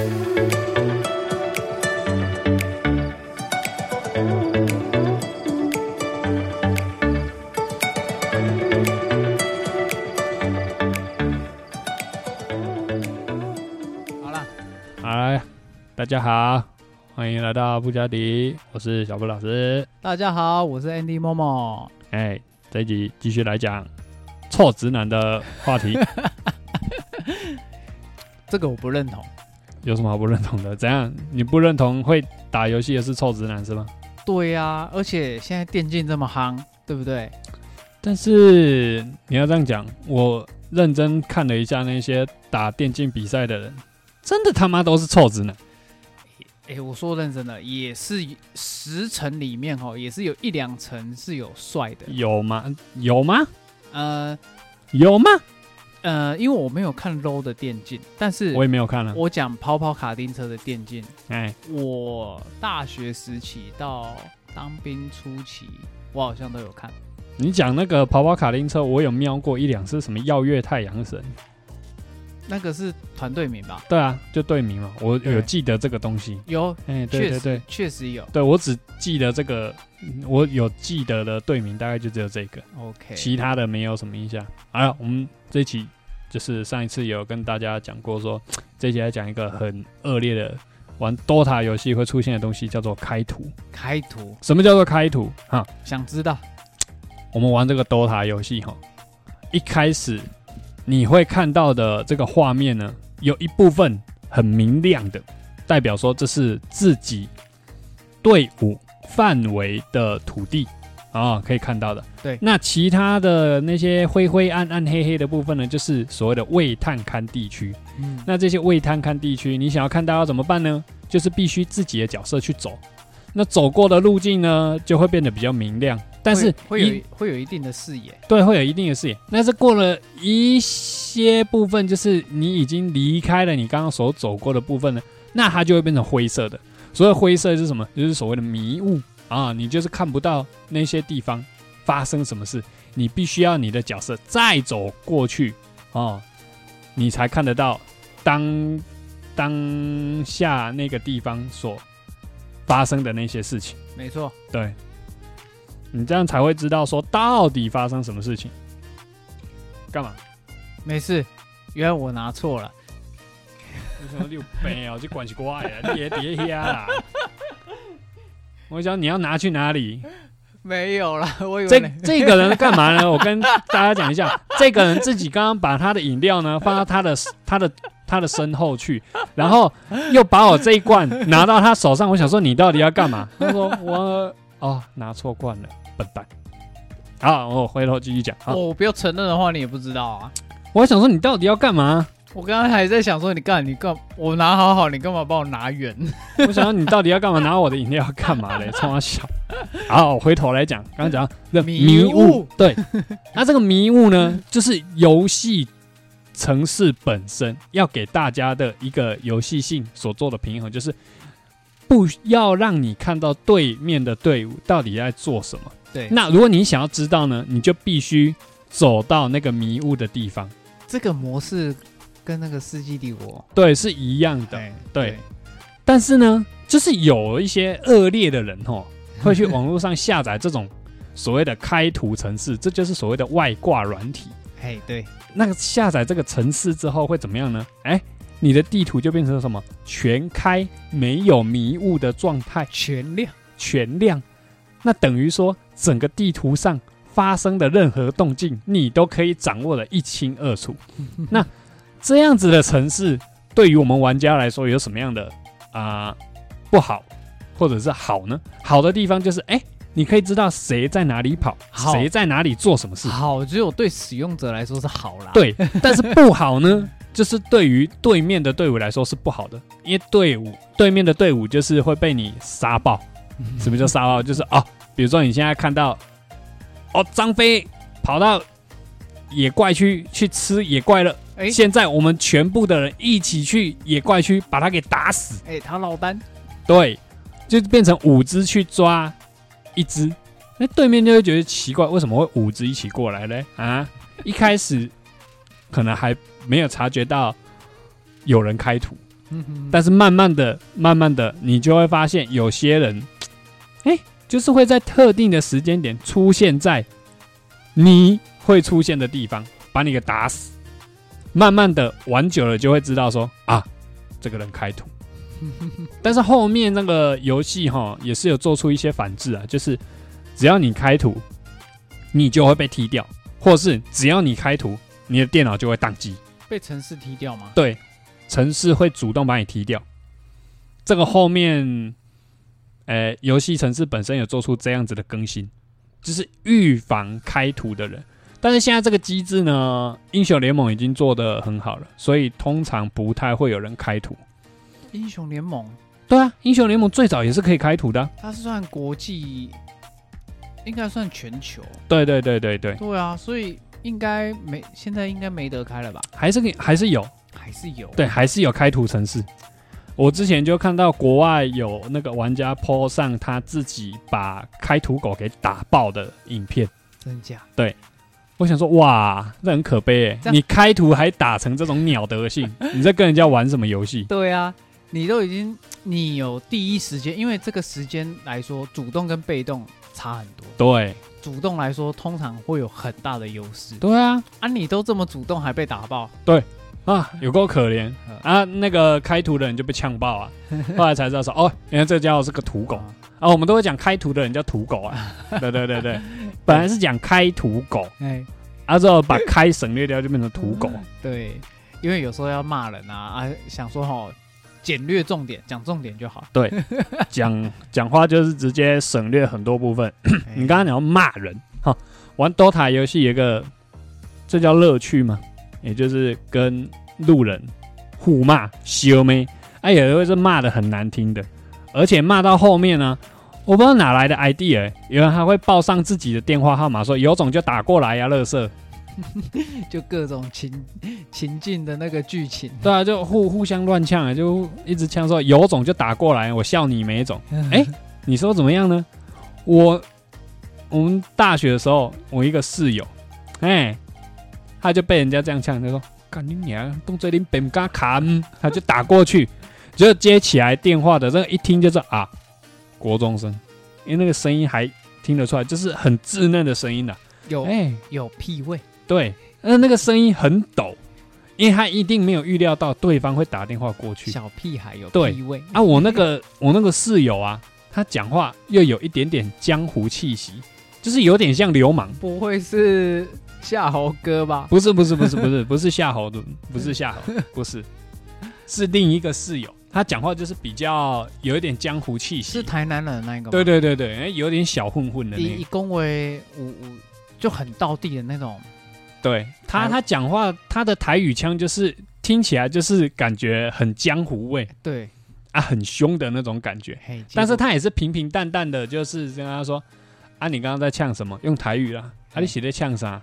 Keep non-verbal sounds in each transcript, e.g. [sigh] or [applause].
好了，嗨，大家好，欢迎来到布加迪，我是小布老师。大家好，我是 Andy Momo。哎，这一集继续来讲臭直男的话题，[laughs] 这个我不认同。有什么好不认同的？怎样？你不认同会打游戏的是臭直男是吗？对呀、而且现在电竞这么夯，对不对？但是你要这样讲，我认真看了一下那些打电竞比赛的人，真的他妈都是臭直男。哎、我说认真的，也是十层里面哦，也是有一两层是有帅的。有吗？有吗？呃有吗？呃，因为我没有看 low 的电竞，但是我也没有看了。我讲跑跑卡丁车的电竞，哎，我大学时期到当兵初期，我好像都有看。你讲那个跑跑卡丁车，我有瞄过一两次，什么耀月太阳神。那个是团队名吧？对啊，就队名嘛，我有记得这个东西。有，哎，对确实对对，确实有。对我只记得这个，嗯我有记得的队名大概就只有这个，OK，其他的没有什么印象。好了，我们这一期就是上一次有跟大家讲过说，这一期来讲一个很恶劣的玩 DOTA 游戏会出现的东西，叫做开图。开图什么叫做开图？哈，想知道我们玩这个 DOTA 游戏哈，一开始你会看到的这个画面呢，有一部分很明亮的，代表说这是自己队伍范围的土地啊、可以看到的。对那其他的那些灰灰暗暗黑黑的部分呢，就是所谓的未探勘地区。嗯，那这些未探勘地区，你想要看到要怎么办呢？就是必须自己的角色去走。那走过的路径呢，就会变得比较明亮。但是会有会有一定的视野。对，会有一定的视野。但是过了一些部分，就是你已经离开了你刚刚所走过的部分呢，那它就会变成灰色的。所谓灰色是什么？就是所谓的迷雾啊，你就是看不到那些地方发生什么事，你必须要你的角色再走过去哦，你才看得到当当下那个地方所发生的那些事情。没错，对，你这样才会知道说到底发生什么事情。干嘛？没事。原来我拿错了。为什么六杯哦？这关系怪啊，你也别瞎啦。我想你要拿去哪里？[laughs] 没有了，[laughs] 我以为这这个人干嘛呢？[laughs] 我跟大家讲一下，这个人自己刚刚把他的饮料呢放到他的他的他的身后去，然后又把我这一罐拿到他手上。我想说你到底要干嘛？他说我哦拿错罐了，笨蛋。好，我回头继续讲。好，我不要承认的话，你也不知道啊。我想说你到底要干嘛？我刚刚还在想说，你干你干，我拿好好，你干嘛把我拿远？[laughs] 我想说你到底要干嘛？拿我的饮料干嘛嘞？[laughs] 冲我笑。好，我回头来讲，刚刚讲的迷迷雾雾，对，那这个迷雾呢，就是游戏城市本身要给大家的一个游戏性所做的平衡，就是不要让你看到对面的队伍到底在做什么。对，那如果你想要知道呢，你就必须走到那个迷雾的地方。这个模式跟那个《世纪帝国对，是一样》的。对对但是呢，就是有一些恶劣的人哦，[laughs] 会去网络上下载这种所谓的开图城市，这就是所谓的外挂软体。[laughs] 哎对，那个下载这个城市之后会怎么样呢？哎，你的地图就变成什么全开，没有迷雾的状态，全亮。全亮。那等于说，整个地图上发生的任何动静，你都可以掌握的一清二楚。[laughs] 那这样子的城市，对于我们玩家来说，有什么样的啊、不好，或者是好呢？好的地方就是，哎、你可以知道谁在哪里跑，谁在哪里做什么事。好，只有对使用者来说是好啦。，对，但是不好呢，[laughs] 就是对于对面的队伍来说是不好的，因为队伍对面的队伍就是会被你杀爆。什么叫杀爆？就是哦，比如说你现在看到哦，张飞跑到野怪区去吃野怪了，哎。现在我们全部的人一起去野怪区把他给打死，哎，他落单，对，就变成五只去抓一只，那对面就会觉得奇怪，为什么会五只一起过来嘞？啊，一开始可能还没有察觉到有人开图，但是慢慢的、慢慢的，你就会发现有些人，哎、就是会在特定的时间点出现在你会出现的地方，把你给打死。慢慢的玩久了，就会知道说啊，这个人开图。[laughs] 但是后面那个游戏哈，也是有做出一些反制啊，就是只要你开图，你就会被踢掉，或是只要你开图，你的电脑就会宕机。被城市踢掉吗？对，城市会主动把你踢掉。这个后面，呃，游戏城市本身有做出这样子的更新，就是预防开图的人。但是现在这个机制呢，英雄联盟已经做得很好了，所以通常不太会有人开图。英雄联盟对啊，英雄联盟最早也是可以开图的啊、它是算国际，应该算全球。对对对对对，对啊，所以应该没，现在应该没得开了吧？还是可以还是有，还是有？对，还是有开图城市。我之前就看到国外有那个玩家 po 上他自己把开图狗给打爆的影片。真假？我想说，哇，这很可悲哎！你开图还打成这种鸟德性，[laughs] 你在跟人家玩什么游戏？对啊，你都已经，你有第一时间，因为这个时间来说，主动跟被动差很多。对主动来说，通常会有很大的优势。对啊，啊，你都这么主动，还被打爆，对啊，有够可怜嗯啊！那个开图的人就被呛爆啊，[laughs] 后来才知道说，哦，原来这家伙是个土狗啊啊！我们都会讲开图的人叫土狗啊，对对对对，本来是讲开土狗，哎，啊之后把开省略掉就变成土狗，对，因为有时候要骂人啊，啊，想说哈，简略重点，讲重点就好。对讲 [laughs] 讲话就是直接省略很多部分。哎 [coughs] 你刚刚讲到骂人，哈，玩 DOTA 游戏有一个，这叫乐趣吗？也就是跟路人互骂、修妹，哎，有的会是骂的很难听的，而且骂到后面呢，我不知道哪来的 idea，有人还会报上自己的电话号码，说有种就打过来呀、乐色。[laughs] 就各种情情境的那个剧情，对啊，就互互相乱呛啊，就一直呛说有种就打过来，我笑你没种。[laughs] 哎你说怎么样呢？我我们大学的时候，我一个室友，哎，他就被人家这样呛，他说：“干你娘，动嘴林本嘎卡。”他就打过去，就接起来电话的，这个一听就是啊，国中生，因为那个声音还听得出来，就是很稚嫩的声音的、有哎，有屁味，对，那那个声音很抖，因为他一定没有预料到对方会打电话过去。小屁孩有对屁味啊，我那个 [laughs] 我那个室友啊，他讲话又有一点点江湖气息，就是有点像流氓。不会是夏侯哥吧？不是不是不是不是不是夏侯的，不是夏侯，不是，是另一个室友。他讲话就是比较有一点江湖气息。是台南人那一个吗？对对对对，哎有点小混混的那个。以以恭维五五就很道地的那种，对他他讲话他的台语腔就是听起来就是感觉很江湖味对，啊，很凶的那种感觉。嘿，但是他也是平平淡淡的，就是跟他说：“啊，你刚刚在呛什么？用台语啦。啊，你写在呛啥？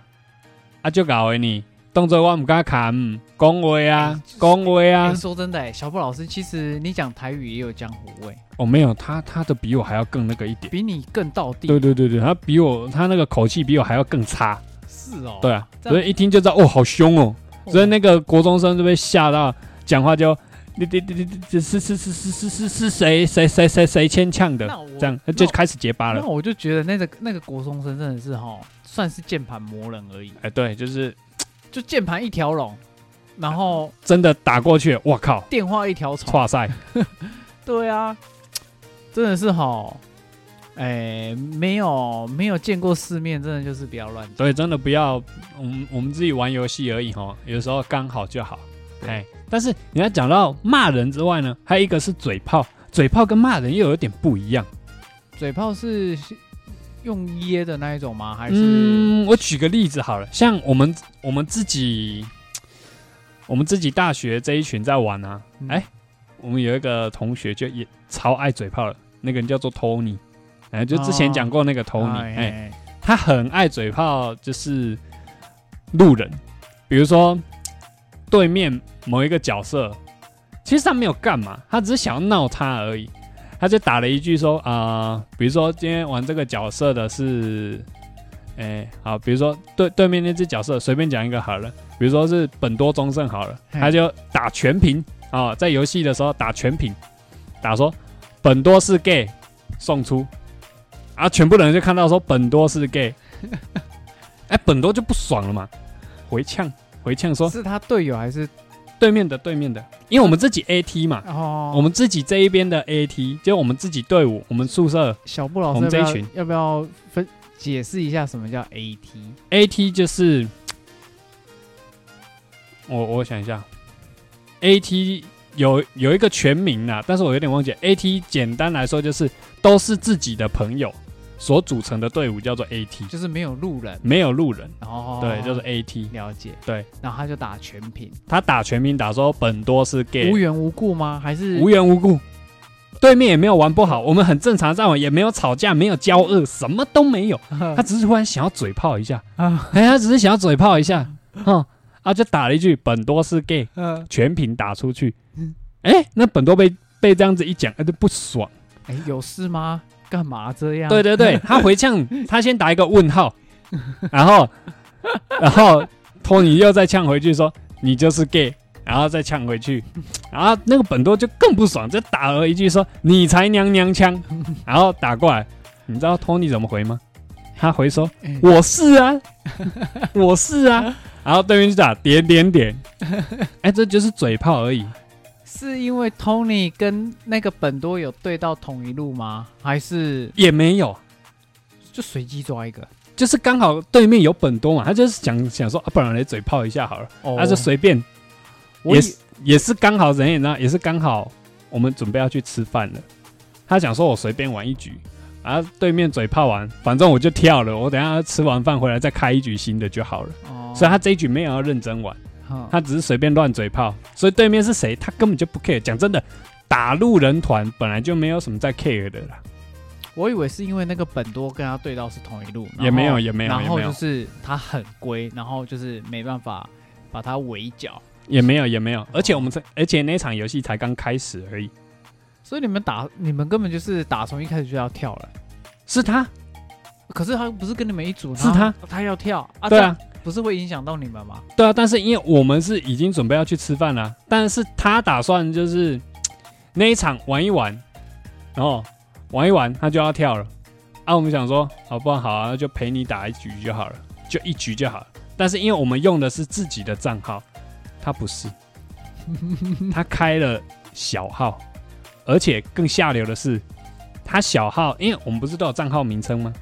啊，就搞的你，动作我唔敢看，恭维啊，恭维哎啊。说真的，哎，小布老师，其实你讲台语也有江湖味，哦，没有，他他的比我还要更那个一点。比你更到地。对对对对，他比我他那个口气比我还要更差。是哦。对啊，所以一听就知道哦，好凶哦。哦，所以那个国中生就被吓到，讲话就。你你你你这是是是是是是是谁谁谁谁谁牵呛的？这样那就开始结巴了那。我就觉得那个那个国中生真的是哈，算是键盘魔人而已，哎，对，就是就键盘一条龙，然后真的打过去，我靠，电话一条虫。哇塞！[laughs] 对啊，真的是哈，哎，没有没有见过世面，真的就是不要乱讲。所以真的不要，我们我们自己玩游戏而已哈，有时候刚好就好。对哎，但是你要讲到骂人之外呢，还有一个是嘴炮，嘴炮跟骂人又有点不一样。嘴炮是用噎的那一种吗？还是、嗯，我举个例子好了，像我们我们自己，我们自己大学这一群在玩啊，嗯。哎我们有一个同学就也超爱嘴炮了，那个人叫做 Tony，哎，就之前讲过那个 Tony，哎、哎。他很爱嘴炮，就是路人，比如说对面某一个角色，其实他没有干嘛，他只是想要闹他而已。他就打了一句说啊、比如说今天玩这个角色的是，哎、好，比如说对对面那只角色，随便讲一个好了，比如说是本多忠胜好了，他就打全屏啊，啊、在游戏的时候打全屏，打说本多是 gay 送出，啊，全部人就看到说本多是 gay，[laughs] 哎，本多就不爽了嘛，回呛回呛说是他队友还是对面的对面的，因为我们自己 AT 嘛，哦？我们自己这一边的 AT，就我们自己队伍，我们宿舍小布老我师我们这一群要不要分解释一下什么叫 AT？AT 就是，我我想一下，AT 有有一个全名啊，但是我有点忘记。AT 简单来说就是都是自己的朋友所组成的队伍，叫做 AT，就是没有路人，没有路人，哦，对，就是 AT。了解，对，然后他就打全屏，他打全屏打说本多是 gay，无缘无故吗？还是？无缘无故，对面也没有玩不好，我们很正常在玩，也没有吵架，没有交恶，什么都没有。他只是突然想要嘴炮一下，啊哎，他只是想要嘴炮一下，哼，啊，就打了一句本多是 gay，嗯全屏打出去嗯。哎，那本多被被这样子一讲，他就不爽。哎有事吗？干嘛这样？对对对，[laughs] 他回呛，他先打一个问号，然后 [laughs] 然后托尼又再呛回去说你就是 gay，然后再呛回去，然后那个本多就更不爽，就打了一句说你才娘娘腔，[laughs] 然后打过来，你知道托尼怎么回吗？他回说哎我是啊，[laughs] 我是啊，然后对面就打点点点，[laughs] 哎，这就是嘴炮而已。是因为 Tony 跟那个本多有对到同一路吗？还是也没有，就随机抓一个？就是刚好对面有本多嘛，他就是想想说，啊、不然来嘴炮一下好了，哦。他就随便，我也是也是刚好人也那也是刚好我们准备要去吃饭了，他想说我随便玩一局，然后对面嘴炮完，反正我就跳了，我等下吃完饭回来再开一局新的就好了，哦。所以他这一局没有要认真玩，哼他只是随便乱嘴炮，所以对面是谁他根本就不 care，讲真的。打路人团本来就没有什么在 care 的啦，我以为是因为那个本多跟他对到是同一路，也没有也没有然后就是他很龟，然后就是没办法把他围剿，也没有也没有，而且我们才而且那场游戏才刚开始而已，所以你们打你们根本就是打从一开始就要跳了。是他可是他不是跟你们一组，是他他要跳啊？对啊，不是会影响到你们吗？对啊，但是因为我们是已经准备要去吃饭了，但是他打算就是 [tsk] 那一场玩一玩，然后玩一玩他就要跳了啊。我们想说，好不好啊，就陪你打一局就好了，就一局就好了。但是因为我们用的是自己的账号，他不是，[laughs] 他开了小号，而且更下流的是，他小号，因为我们不是都有账号名称吗？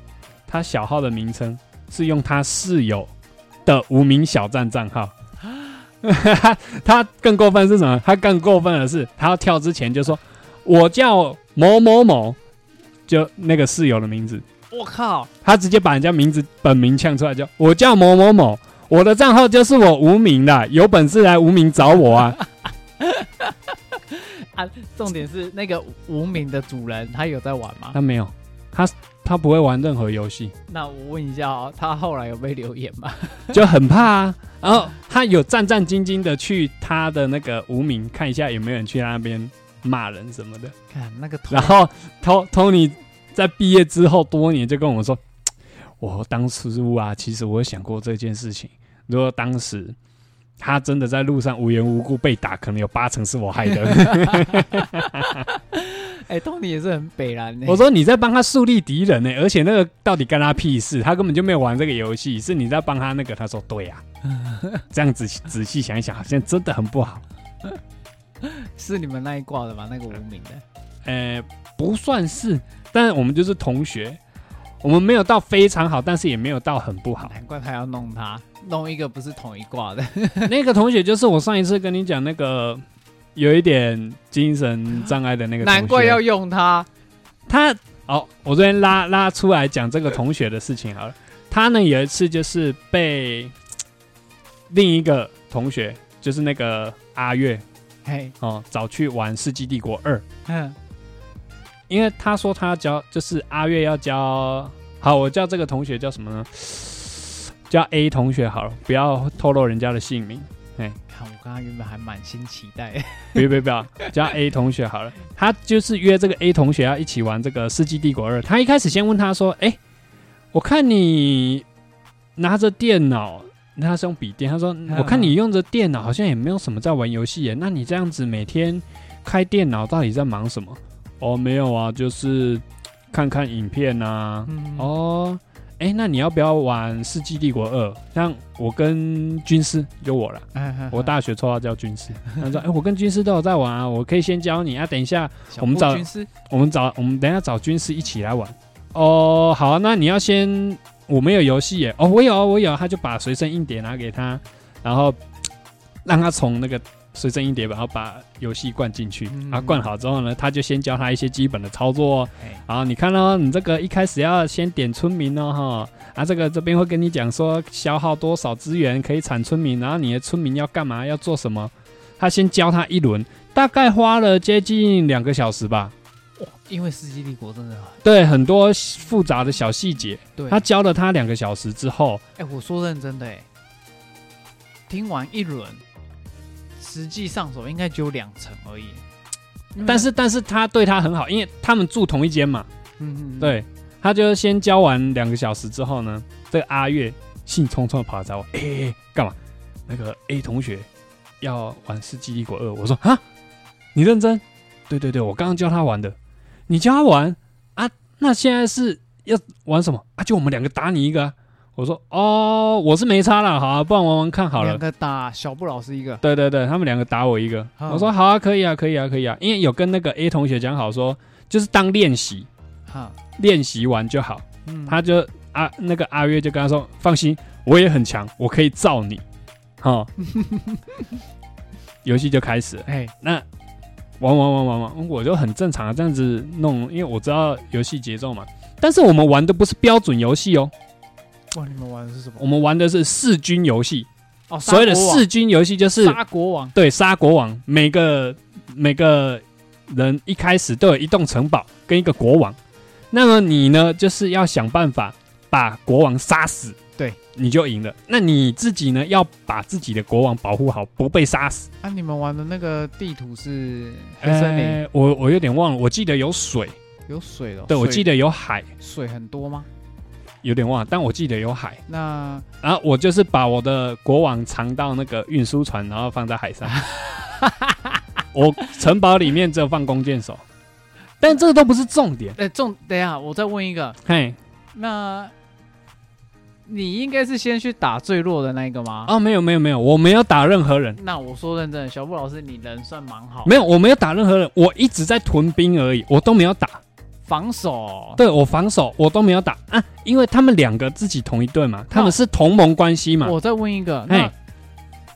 他小号的名称是用他室友的无名小站账号。[laughs] 他更过分是什么？他更过分的是，他要跳之前就说：“我叫某某某，就那个室友的名字。我靠！”他直接把人家名字本名呛出来，叫我叫某某某，我的账号就是我无名的，有本事来无名找我啊！[laughs] 啊，重点是那个无名的主人他有在玩吗？他没有，他他不会玩任何游戏，那我问一下哦，他后来有被留言吗？[laughs] 就很怕啊。然后他有战战兢兢的去他的那个无名看一下有没有人去那边骂人什么的。看那个头，然后托托尼在毕业之后多年就跟我说，我当时啊，其实我有想过这件事情。如果当时他真的在路上无缘无故被打，可能有八成是我害的。[laughs] 哎，Tony 也是很北蓝呢。我说你在帮他树立敌人呢、而且那个到底干他屁事？他根本就没有玩这个游戏，是你在帮他那个。他说对呀、[laughs] 这样仔仔细想一想，好像真的很不好。是你们那一挂的吗？那个无名的。呃，不算是，但是我们就是同学，我们没有到非常好，但是也没有到很不好。难怪他要弄他，弄一个不是同一挂的。[laughs] 那个同学就是我上一次跟你讲那个有一点精神障碍的那个同学，难怪要用他。他哦，我这边拉拉出来讲这个同学的事情好了。他呢有一次就是被另一个同学，就是那个阿月嘿，哦，找去玩《世纪帝国二》，嗯，因为他说他要教，就是阿月要教。好，我叫这个同学叫什么呢？叫 A 同学好了，不要透露人家的姓名。哎看我刚刚原本还满心期待。不要不要不要，叫 A 同学好了。他就是约这个 A 同学要一起玩这个《世纪帝国二》。他一开始先问他说：“哎、我看你拿着电脑他是用笔电，他说嗯我看你用着电脑，好像也没有什么在玩游戏耶。那你这样子每天开电脑，到底在忙什么？哦，没有啊，就是看看影片啊。嗯，哦，哎，那你要不要玩《世纪帝国二》？像我跟军师，就我了。[laughs] 哎，哎我大学绰号叫军师。[laughs] 他说：“哎、我跟军师都有在玩啊，我可以先教你啊。等一下，我们找军师我们找我们等一下找军师一起来玩。哦，好啊、那你要先，我没有游戏耶。哦，我有啊，我有啊。他就把随身硬碟拿给他，然后让他从那个随身硬碟，然后把游戏灌进去。嗯啊，灌好之后呢，他就先教他一些基本的操作哦。哎好，你看哦，你这个一开始要先点村民哦，哈。啊，这个这边会跟你讲说消耗多少资源可以产村民，然后你的村民要干嘛，要做什么。他先教他一轮，大概花了接近两个小时吧。因为《世纪帝国》真的很对，很多复杂的小细节，对。他教了他两个小时之后，哎，我说认真的，哎，听完一轮，实际上手应该只有两层而已。但是但是他对他很好，因为他们住同一间嘛。嗯，嗯，嗯对，他就先教完两个小时之后呢，这个阿月兴冲冲的跑来找我，哎、欸欸干嘛？那个 A 同学要玩《世纪帝国二》，我说啊，你认真？对对对，我刚刚教他玩的，你教他玩啊？那现在是要玩什么啊？就我们两个打你一个、啊。我说哦，我是没差了，好啊，不然玩玩看好了两。个打小布老师一个，对对对，他们两个打我一个，嗯我说好啊，可以啊，可以啊，可以啊，因为有跟那个 A 同学讲好说，就是当练习，哈，练习完就好。嗯，他就阿那个阿月就跟他说：“放心，我也很强，我可以罩你。”哈，[laughs] 游戏就开始了。哎，那玩玩玩玩玩，我就很正常的这样子弄，因为我知道游戏节奏嘛。但是我们玩的不是标准游戏哦，哇，你们玩的是什么我？们玩的是弑君游戏。哦，所谓的弑君游戏就是杀国王，对杀国王，每个每个人一开始都有一栋城堡跟一个国王，那么你呢就是要想办法把国王杀死，对，你就赢了。那你自己呢要把自己的国王保护好，不被杀死。啊，你们玩的那个地图是黑森林，呃我我有点忘了，我记得有水，有水的哦，对我记得有海，水很多吗？有点忘了，但我记得有海。那然后我就是把我的国王藏到那个运输船，然后放在海上。[laughs] 我城堡里面只有放弓箭手，但这个都不是重点。哎，重，等一下，我再问一个，嘿，那你应该是先去打最弱的那个吗？哦，没有没有没有，我没有打任何人，那我说认真的，小布老师，你人算蛮好，没有我没有打任何人，我一直在屯兵而已，我都没有打。防守，对我防守我都没有打。啊，因为他们两个自己同一队嘛，他们是同盟关系嘛。我再问一个，那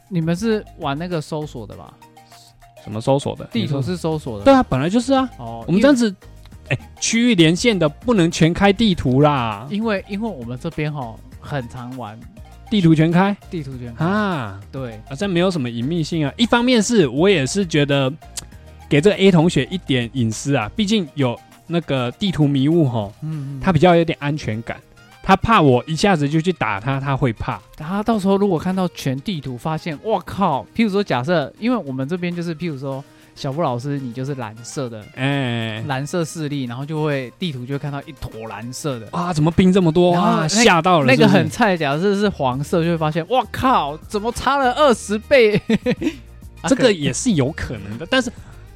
你们是玩那个搜索的吧？什么搜索的？地图是搜索的，对啊，本来就是啊。哦，我们这样子，哎、区域连线的不能全开地图啦，因为因为我们这边哈很常玩地图全开？地图全开，啊，对，好像没有什么隐秘性啊。一方面是我也是觉得给这个 A 同学一点隐私啊，毕竟有那个地图迷雾哈，嗯，嗯他比较有点安全感。他怕我一下子就去打他，他会怕。他到时候如果看到全地图，发现我靠，譬如说假设，因为我们这边就是譬如说小布老师你就是蓝色的哎、蓝色势力，然后就会地图就会看到一坨蓝色的。啊，怎么兵这么多啊？然后那吓到了那个很菜，假设是黄色，就会发现哇靠，怎么差了二十倍？啊这个也是有可能的，但是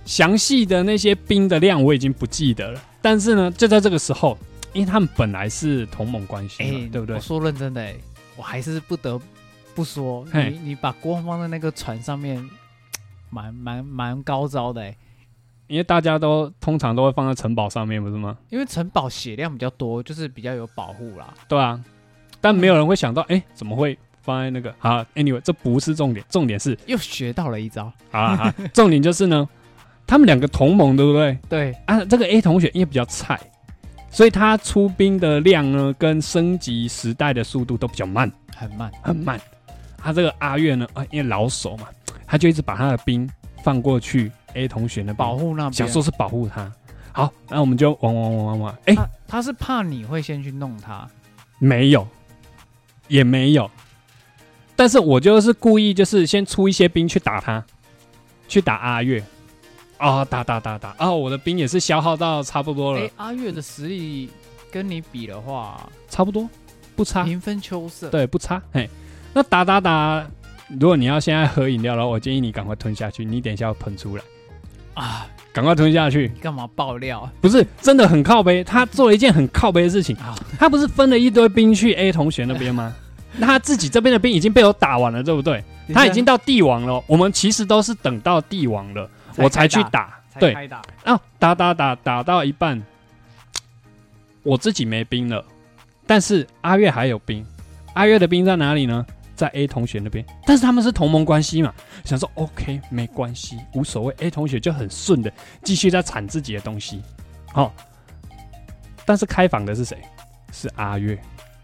详细的那些兵的量我已经不记得了。但是呢，就在这个时候，因为他们本来是同盟关系对不对我？说认真的，哎，我还是不得不说，你你把国王放在那个船上面，[tsk] 蛮蛮蛮高招的，哎，因为大家都通常都会放在城堡上面，不是吗？因为城堡血量比较多，就是比较有保护啦。对啊，但没有人会想到，哎、怎么会放在那个？好，anyway，这不是重点，重点是，又学到了一招，好啊好啊，重点就是呢，[laughs] 他们两个同盟，对不对？对，啊，这个 A 同学因为比较菜，所以他出兵的量呢，跟升级时代的速度都比较慢。很慢，很慢。他这个阿月呢，啊，因为老手嘛，他就一直把他的兵放过去 A 同学那保，护那边。想说是保护他。好，那我们就玩玩玩玩玩。哎、他他是怕你会先去弄他，没有，也没有。但是我就是故意，就是先出一些兵去打他，去打阿月。啊、打打打打啊！我的兵也是消耗到差不多了，哎，阿月的实力跟你比的话，差不多不差。平分秋色。对，不差。嘿，那打打打，如果你要现在喝饮料的话，我建议你赶快吞下去，你等一下要喷出来，啊，赶快吞下去。你干嘛爆料不是真的很靠背，他做了一件很靠背的事情。啊？他不是分了一堆兵去 A 同学那边吗？[laughs] 那他自己这边的兵已经被我打完了，对不对？他已经到帝王了。我们其实都是等到帝王了，我才去打。对，啊，打打打打到一半，我自己没兵了，但是阿月还有兵。阿月的兵在哪里呢？在 A 同学那边，但是他们是同盟关系嘛，想说 OK 没关系，无所谓。A 同学就很顺的继续在产自己的东西，好、但是开房的是谁？是阿月。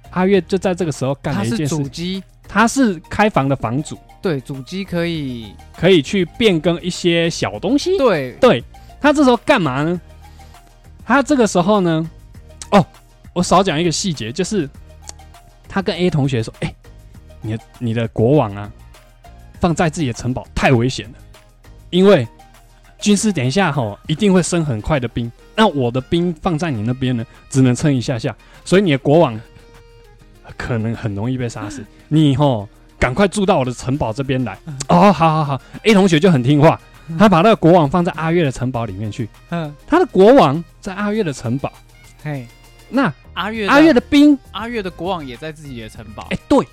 阿月就在这个时候干了一件事主，机，他是开房的房主，对，主机可以，可以去变更一些小东西。对，对他这时候干嘛呢？他这个时候呢，哦，我少讲一个细节，就是他跟 A 同学说：“哎、你的你的国王啊，放在自己的城堡太危险了，因为军师等一下吼一定会生很快的兵，那我的兵放在你那边呢，只能撑一下下，所以你的国王可能很容易被杀死。你吼赶快住到我的城堡这边来。哦，好好好，A 同学就很听话。”他把那个国王放在阿月的城堡里面去。嗯，他的国王在阿月的城堡，嘿，那阿月，阿月的兵，阿月的国王也在自己的城堡哎、，对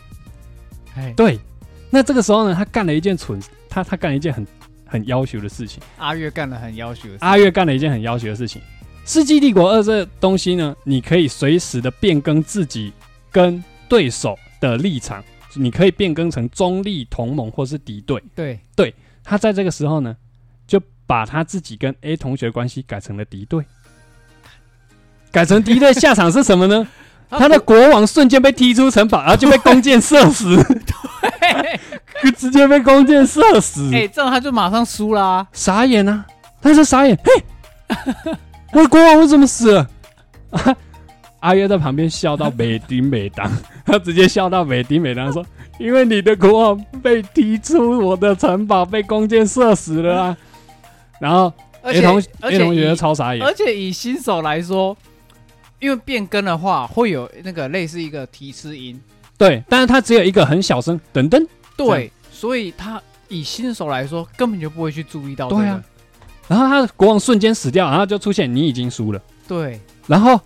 哎，对。那这个时候呢，他干了一件蠢，他他干了一件很很要求的事情。阿月干了很要求的事，阿月干了一件很要求的事情。《世纪帝国二》这东西呢，你可以随时的变更自己跟对手的立场，你可以变更成中立、同盟或是敌对。对，对他在这个时候呢，就把他自己跟 A 同学关系改成了敌对。改成敌对，下场是什么呢？[laughs] 他的国王瞬间被踢出城堡，然后就被弓箭射死，对 [laughs] 直接被弓箭射死。哎，这样他就马上输啦，傻眼啊！他是傻眼，嘿，[laughs] 我的国王为什么死了？啊阿月在旁边笑到美丁美当，[laughs] 他直接笑到美丁美当说：“因为你的国王被踢出我的城堡，被弓箭射死了啊！”然后而 A 且同而 A 同学超傻眼。而，且以新手来说，因为变更的话会有那个类似一个提示音，对，但是他只有一个很小声，噔噔，这对，所以他以新手来说根本就不会去注意到这个。对啊，然后他的国王瞬间死掉，然后就出现你已经输了。对，然后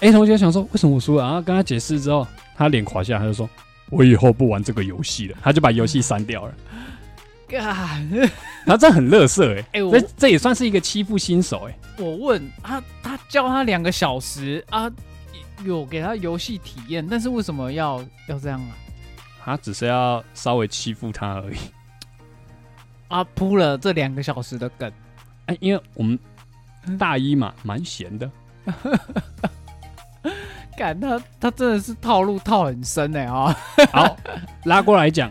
A 同学想说为什么我输了，然后跟他解释之后，他脸垮下来，他就说：“我以后不玩这个游戏了。”他就把游戏删掉了。干，然后这很乐色哎，哎，我这这也算是一个欺负新手哎、我问他，他教他两个小时啊，有给他游戏体验，但是为什么要要这样啊？他只是要稍微欺负他而已。啊，铺了这两个小时的梗，哎，因为我们大一嘛，蛮闲的。[laughs] 干他他真的是套路套很深哎啊！[laughs] 好，拉过来讲，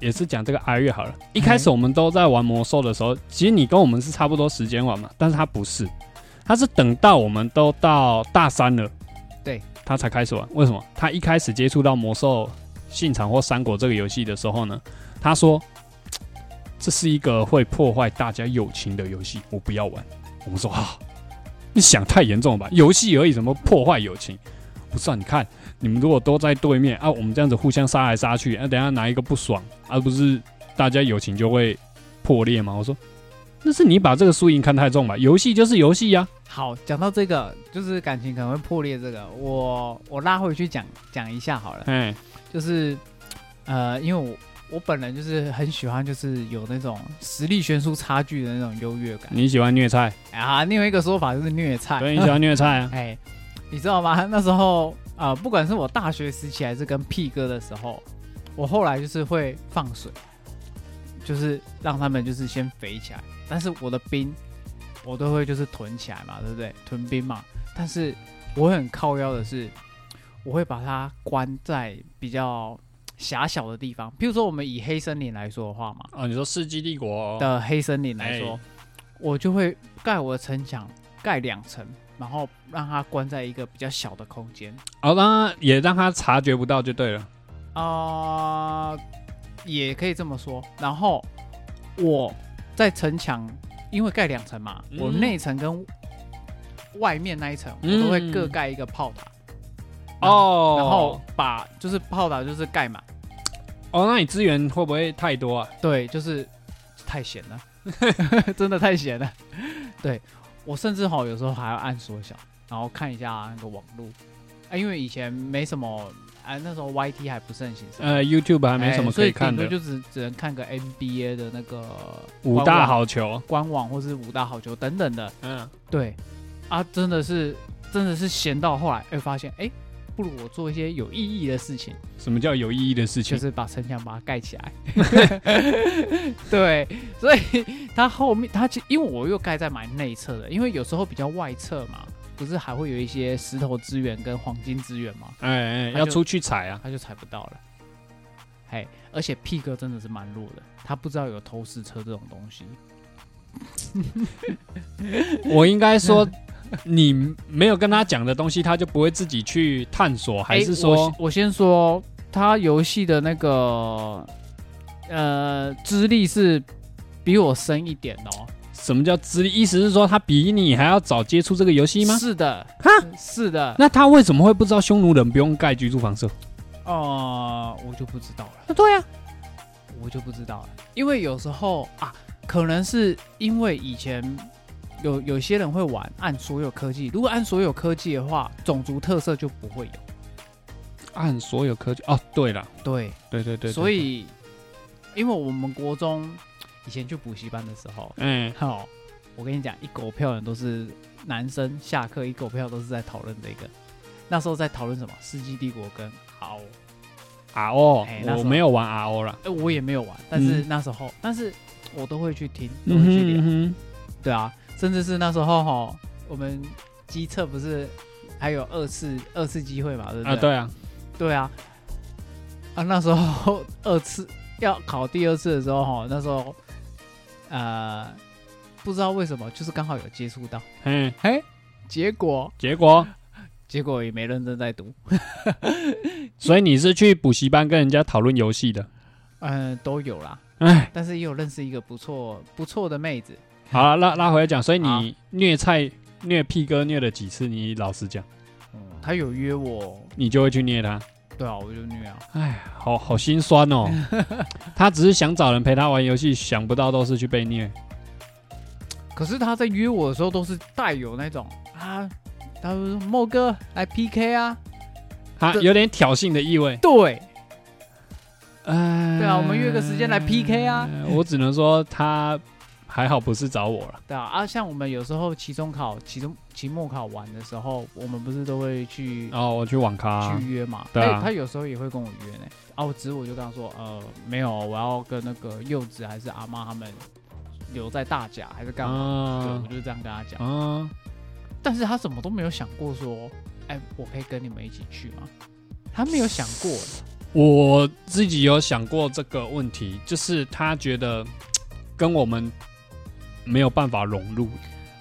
也是讲这个阿月好了。一开始我们都在玩魔兽的时候，其实你跟我们是差不多时间玩嘛，但是他不是，他是等到我们都到大三了，对，他才开始玩。为什么？他一开始接触到魔兽信长或三国这个游戏的时候呢，他说 [tsk] 这是一个会破坏大家友情的游戏，我不要玩。我们说啊，你想太严重了吧？游戏而已，怎么破坏友情？不是啊，你看你们如果都在对面啊，我们这样子互相杀来杀去，啊，等下哪一个不爽，而、不是大家友情就会破裂吗？我说，那是你把这个输赢看太重吧？游戏就是游戏呀。好，讲到这个，就是感情可能会破裂，这个我我拉回去讲讲一下好了，嗯，就是呃，因为我我本人就是很喜欢，就是有那种实力悬殊差距的那种优越感你喜欢虐菜，啊。另外一个说法就是虐菜，对，你喜欢虐菜啊？[laughs] 哎，你知道吗？那时候啊、呃不管是我大学时期还是跟屁哥的时候，我后来就是会放水，就是让他们就是先肥起来。但是我的兵，我都会就是囤起来嘛，对不对？囤兵嘛。但是我很靠腰的是，我会把它关在比较狭小的地方。譬如说，我们以黑森林来说的话嘛，啊，你说世纪帝国的黑森林来说，哎我就会盖我的城墙，盖两层，然后让它关在一个比较小的空间。哦，让他也让他察觉不到就对了。啊、也可以这么说。然后我在城墙，因为盖两层嘛，嗯我内层跟外面那一层，我嗯都会各盖一个炮塔。哦然后把就是炮塔就是盖满，哦，那你资源会不会太多啊？对，就是太闲了，[laughs] 真的太闲了。对我甚至哈有时候还要按缩小，然后看一下那个网络，啊，因为以前没什么，哎，那时候 YT 还不盛行，呃，YouTube 还没什么可以看的就只只能看个 NBA 的那个五大好球，官网或是五大好球等等的。嗯，对，啊，真的是真的是闲到后来，哎，发现哎，不如我做一些有意义的事情，什么叫有意义的事情？就是把城墙把它盖起来。[laughs] 对，所以它后面它其因为我又盖在蛮内侧的，因为有时候比较外侧嘛，不是还会有一些石头资源跟黄金资源嘛，哎哎，要出去踩啊！他就踩不到了。嘿，而且屁哥真的是蛮弱的，他不知道有投石车这种东西。[laughs] 我应该说，[laughs] 你没有跟他讲的东西，他就不会自己去探索，还是诶说我，我先说，他游戏的那个呃资历是比我深一点的哦。什么叫资历？意思是说他比你还要早接触这个游戏吗？是的，哈是的。那他为什么会不知道匈奴人不用盖居住房舍？哦、我就不知道了，对啊，我就不知道了，因为有时候啊，可能是因为以前有有些人会玩按所有科技，如果按所有科技的话，种族特色就不会有。按所有科技哦，对了，对，对对对，所，以因为我们国中以前去补习班的时候，嗯，好，我跟你讲，一狗票人都是男生，下课一狗票都是在讨论这个。那时候在讨论什么？《世纪帝国》跟 O，哎那时候。我没有玩 R O 了，哎，我也没有玩，但是嗯。那时候，但是我都会去听，都会去聊，嗯对啊，甚至是那时候哈，我们机测不是还有二次二次机会嘛，对啊，对啊，对啊，啊，那时候二次要考第二次的时候，哈，那时候呃，不知道为什么，就是刚好有接触到，嗯，嘿，结果结果，[laughs] 结果也没认真在读，[laughs] 所以你是去补习班跟人家讨论游戏的，嗯、都有啦，哎，但是也有认识一个不错不错的妹子，好了，拉拉回来讲，所以你虐菜虐屁哥虐了几次？你老实讲，嗯，她有约我，你就会去虐他。对啊，我就虐啊，哎，好好心酸哦。[laughs] 他只是想找人陪他玩游戏，想不到都是去被虐。可是他在约我的时候都是带有那种啊，他说莫哥来 PK 啊，这他有点挑衅的意味。对，哎，对啊我们约个时间来 PK 啊。我只能说他还好不是找我了。对啊，啊，像我们有时候期中考、期中、期末考完的时候，我们不是都会去、哦，我去网咖去，约嘛？对啊哎他有时候也会跟我约呢。啊，我只是我就跟他说，呃，没有，我要跟那个柚子还是阿妈他们留在大甲还是干嘛？我就是这样跟他讲。嗯，但是他怎么都没有想过说，哎，我可以跟你们一起去吗？他没有想过。我自己有想过这个问题，就是他觉得跟我们没有办法融入，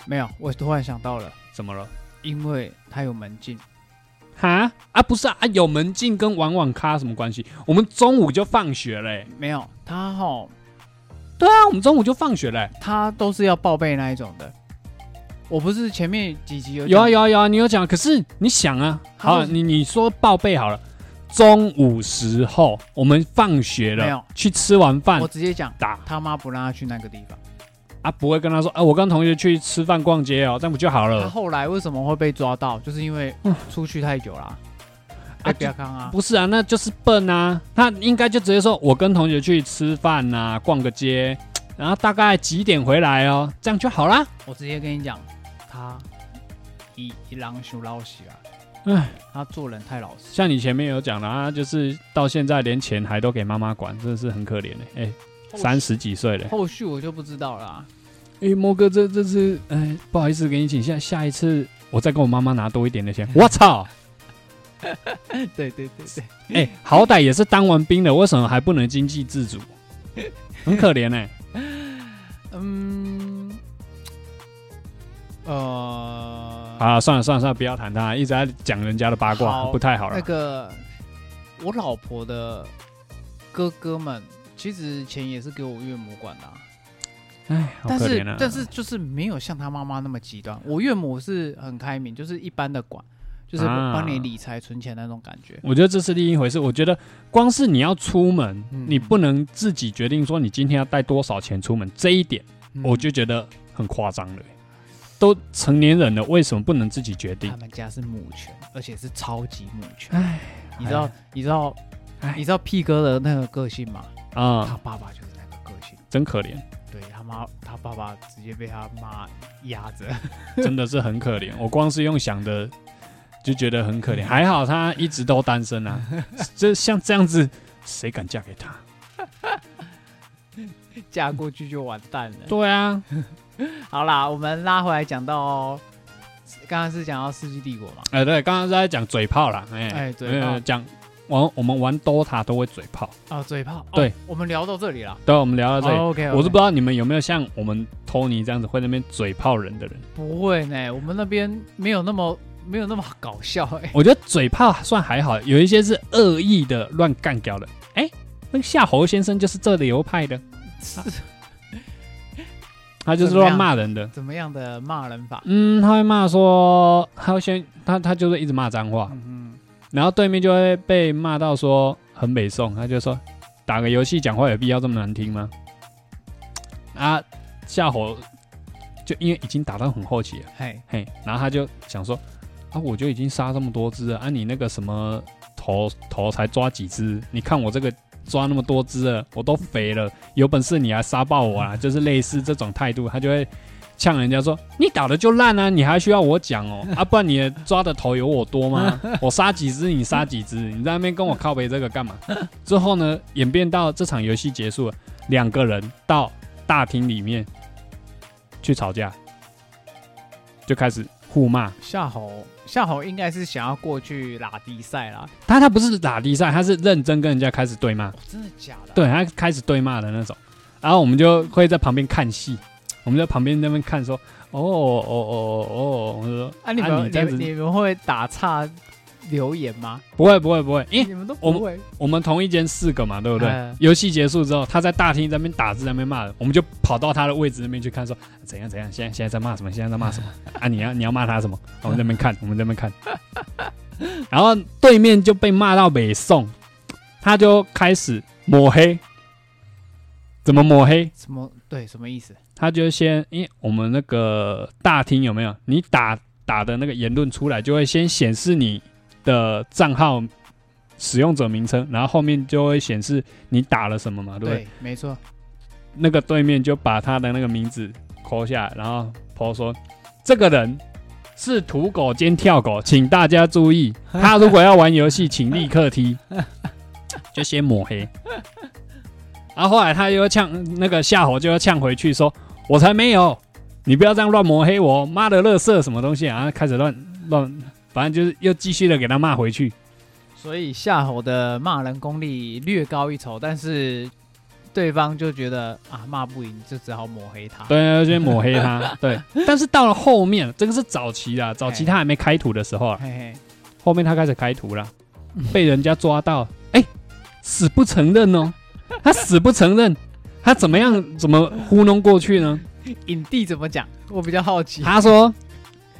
没有，我突然想到了，怎么了？因为他有门禁。哈啊，不是啊，啊有门禁跟玩网咖什么关系？我们中午就放学嘞、没有，他哈，对啊，我们中午就放学嘞、他都是要报备那一种的。我不是前面几集有有啊有啊有啊，你有讲，可是你想啊，好，你你说报备好了，中午时候我们放学了没有了，去吃完饭我直接讲，打他妈不让他去那个地方。啊，不会跟他说，啊，我跟同学去吃饭逛街哦，这样不就好他了？后来为什么会被抓到？就是因为嗯出去太久啦，啊被不要看啊。不是啊，那就是笨啊，他应该就直接说，我跟同学去吃饭呐、逛个街，然后大概几点回来哦，这样就好啦。我直接跟你讲，他一一狼熊老实啊，唉，他做人太老实。像你前面有讲的啊，就是到现在连钱还都给妈妈管，真的是很可怜的。哎、三十几岁了。后续我就不知道了啊。哎、莫哥，这这次，哎，不好意思，给你请下下一次我再跟我妈妈拿多一点的钱。我操！[laughs] 对对对对，哎、好歹也是当完兵的，为什么还不能经济自主？很可怜哎、[laughs] 嗯，呃，啊，算了算了算了，不要谈他，一直在讲人家的八卦，不太好了。那个我老婆的哥哥们，其实钱也是给我岳母管的啊、哎，但是啊！但是就是没有像他妈妈那么极端。我岳母是很开明，就是一般的管，就是啊帮你理财存钱那种感觉。我觉得这是另一回事。我觉得光是你要出门，嗯你不能自己决定说你今天要带多少钱出门，这一点嗯我就觉得很夸张了。都成年人了，为什么不能自己决定他？们家是母权，而且是超级母权。哎，你知道你知道唉你知道屁哥的那个个性吗？啊他啊，爸爸就是那个个性。真可怜，妈，他爸爸直接被他妈压着。[laughs] 真的是很可怜。我光是用想的就觉得很可怜。还好他一直都单身啊，[laughs] 这像这样子，谁敢嫁给他？嫁过去就完蛋了。对啊，[laughs] 好啦，我们拉回来讲到哦，刚刚是讲到《世纪帝国》嘛，哎、对，刚刚是在讲嘴炮啦，哎、哎嘴炮呃讲玩我们玩 DOTA 都会嘴炮。啊，嘴炮，哦对，我们聊到这里了。对，我们聊到这里，OK，我是不知道你们有没有像我们托尼这样子会那边嘴炮人的人。不会呢，我们那边没有那么没有那么搞笑哎。我觉得嘴炮算还好，有一些是恶意的乱干掉的。哎、那个夏侯先生就是这流派的，[laughs] 是他就是乱骂人的。怎么样的骂人法？嗯，他会骂说，他会先他他就是一直骂脏话，嗯然后对面就会被骂到说很北宋，他就说打个游戏讲话有必要这么难听吗？啊，夏侯就因为已经打到很后期了，嘿，嘿，然后他就想说啊，我就已经杀这么多只了，啊，你那个什么头头才抓几只？你看我这个抓那么多只了，我都肥了，有本事你来杀爆我啊！就是类似这种态度，他就会呛人家说：“你打的就烂啊，你还需要我讲哦？[laughs] 啊，不然你抓的头有我多吗？[laughs] 我杀几只你杀几只，你在那边跟我靠背这个干嘛？”之后呢，演变到这场游戏结束了，两个人到大厅里面去吵架，就开始互骂。夏侯夏侯应该是想要过去拉低赛啦。他他不是打低赛，他是认真跟人家开始对骂，哦，真的假的？对他开始对骂的那种，然后我们就会在旁边看戏，我们在旁边那边看说，哦哦哦哦，我说啊，你啊们、你你们会打岔留言吗？不会不会不会，因为你们都我们不会。我们同一间四个嘛，对不对嗯？游戏结束之后，他在大厅在那边打字在那边骂人，我们就跑到他的位置那边去看说怎样怎样，现在现在在骂什么，现在在骂什么啊？你要你要骂他什么？我们在那边看，我们在那边看，[laughs] 然后对面就被骂到北宋，他就开始抹黑，怎么抹黑？什么？对，什么意思？他就先，因为我们那个大厅有没有？你打打的那个言论出来，就会先显示你的账号使用者名称，然后后面就会显示你打了什么嘛，对不对？对，没错。那个对面就把他的那个名字抠下来，然后 po 说这个人是土狗兼跳狗，请大家注意，[laughs] 他如果要玩游戏，请立刻踢，[laughs] 就先抹黑。然 [laughs] 后后来他又呛那个夏侯就要呛回去说：“我才没有，你不要这样乱抹黑我，妈的乐色什么东西啊！”开始乱乱，反正就是又继续的给他骂回去。所以夏侯的骂人功力略高一筹，但是对方就觉得啊骂不赢，就只好抹黑他。对，就先抹黑他。[laughs] 对，但是到了后面，这个是早期啊，早期他还没开图的时候啊，嘿嘿，后面他开始开图了，被人家抓到，哎、死不承认哦，他死不承认，他怎么样怎么糊弄过去呢？影帝怎么讲？我比较好奇。他说，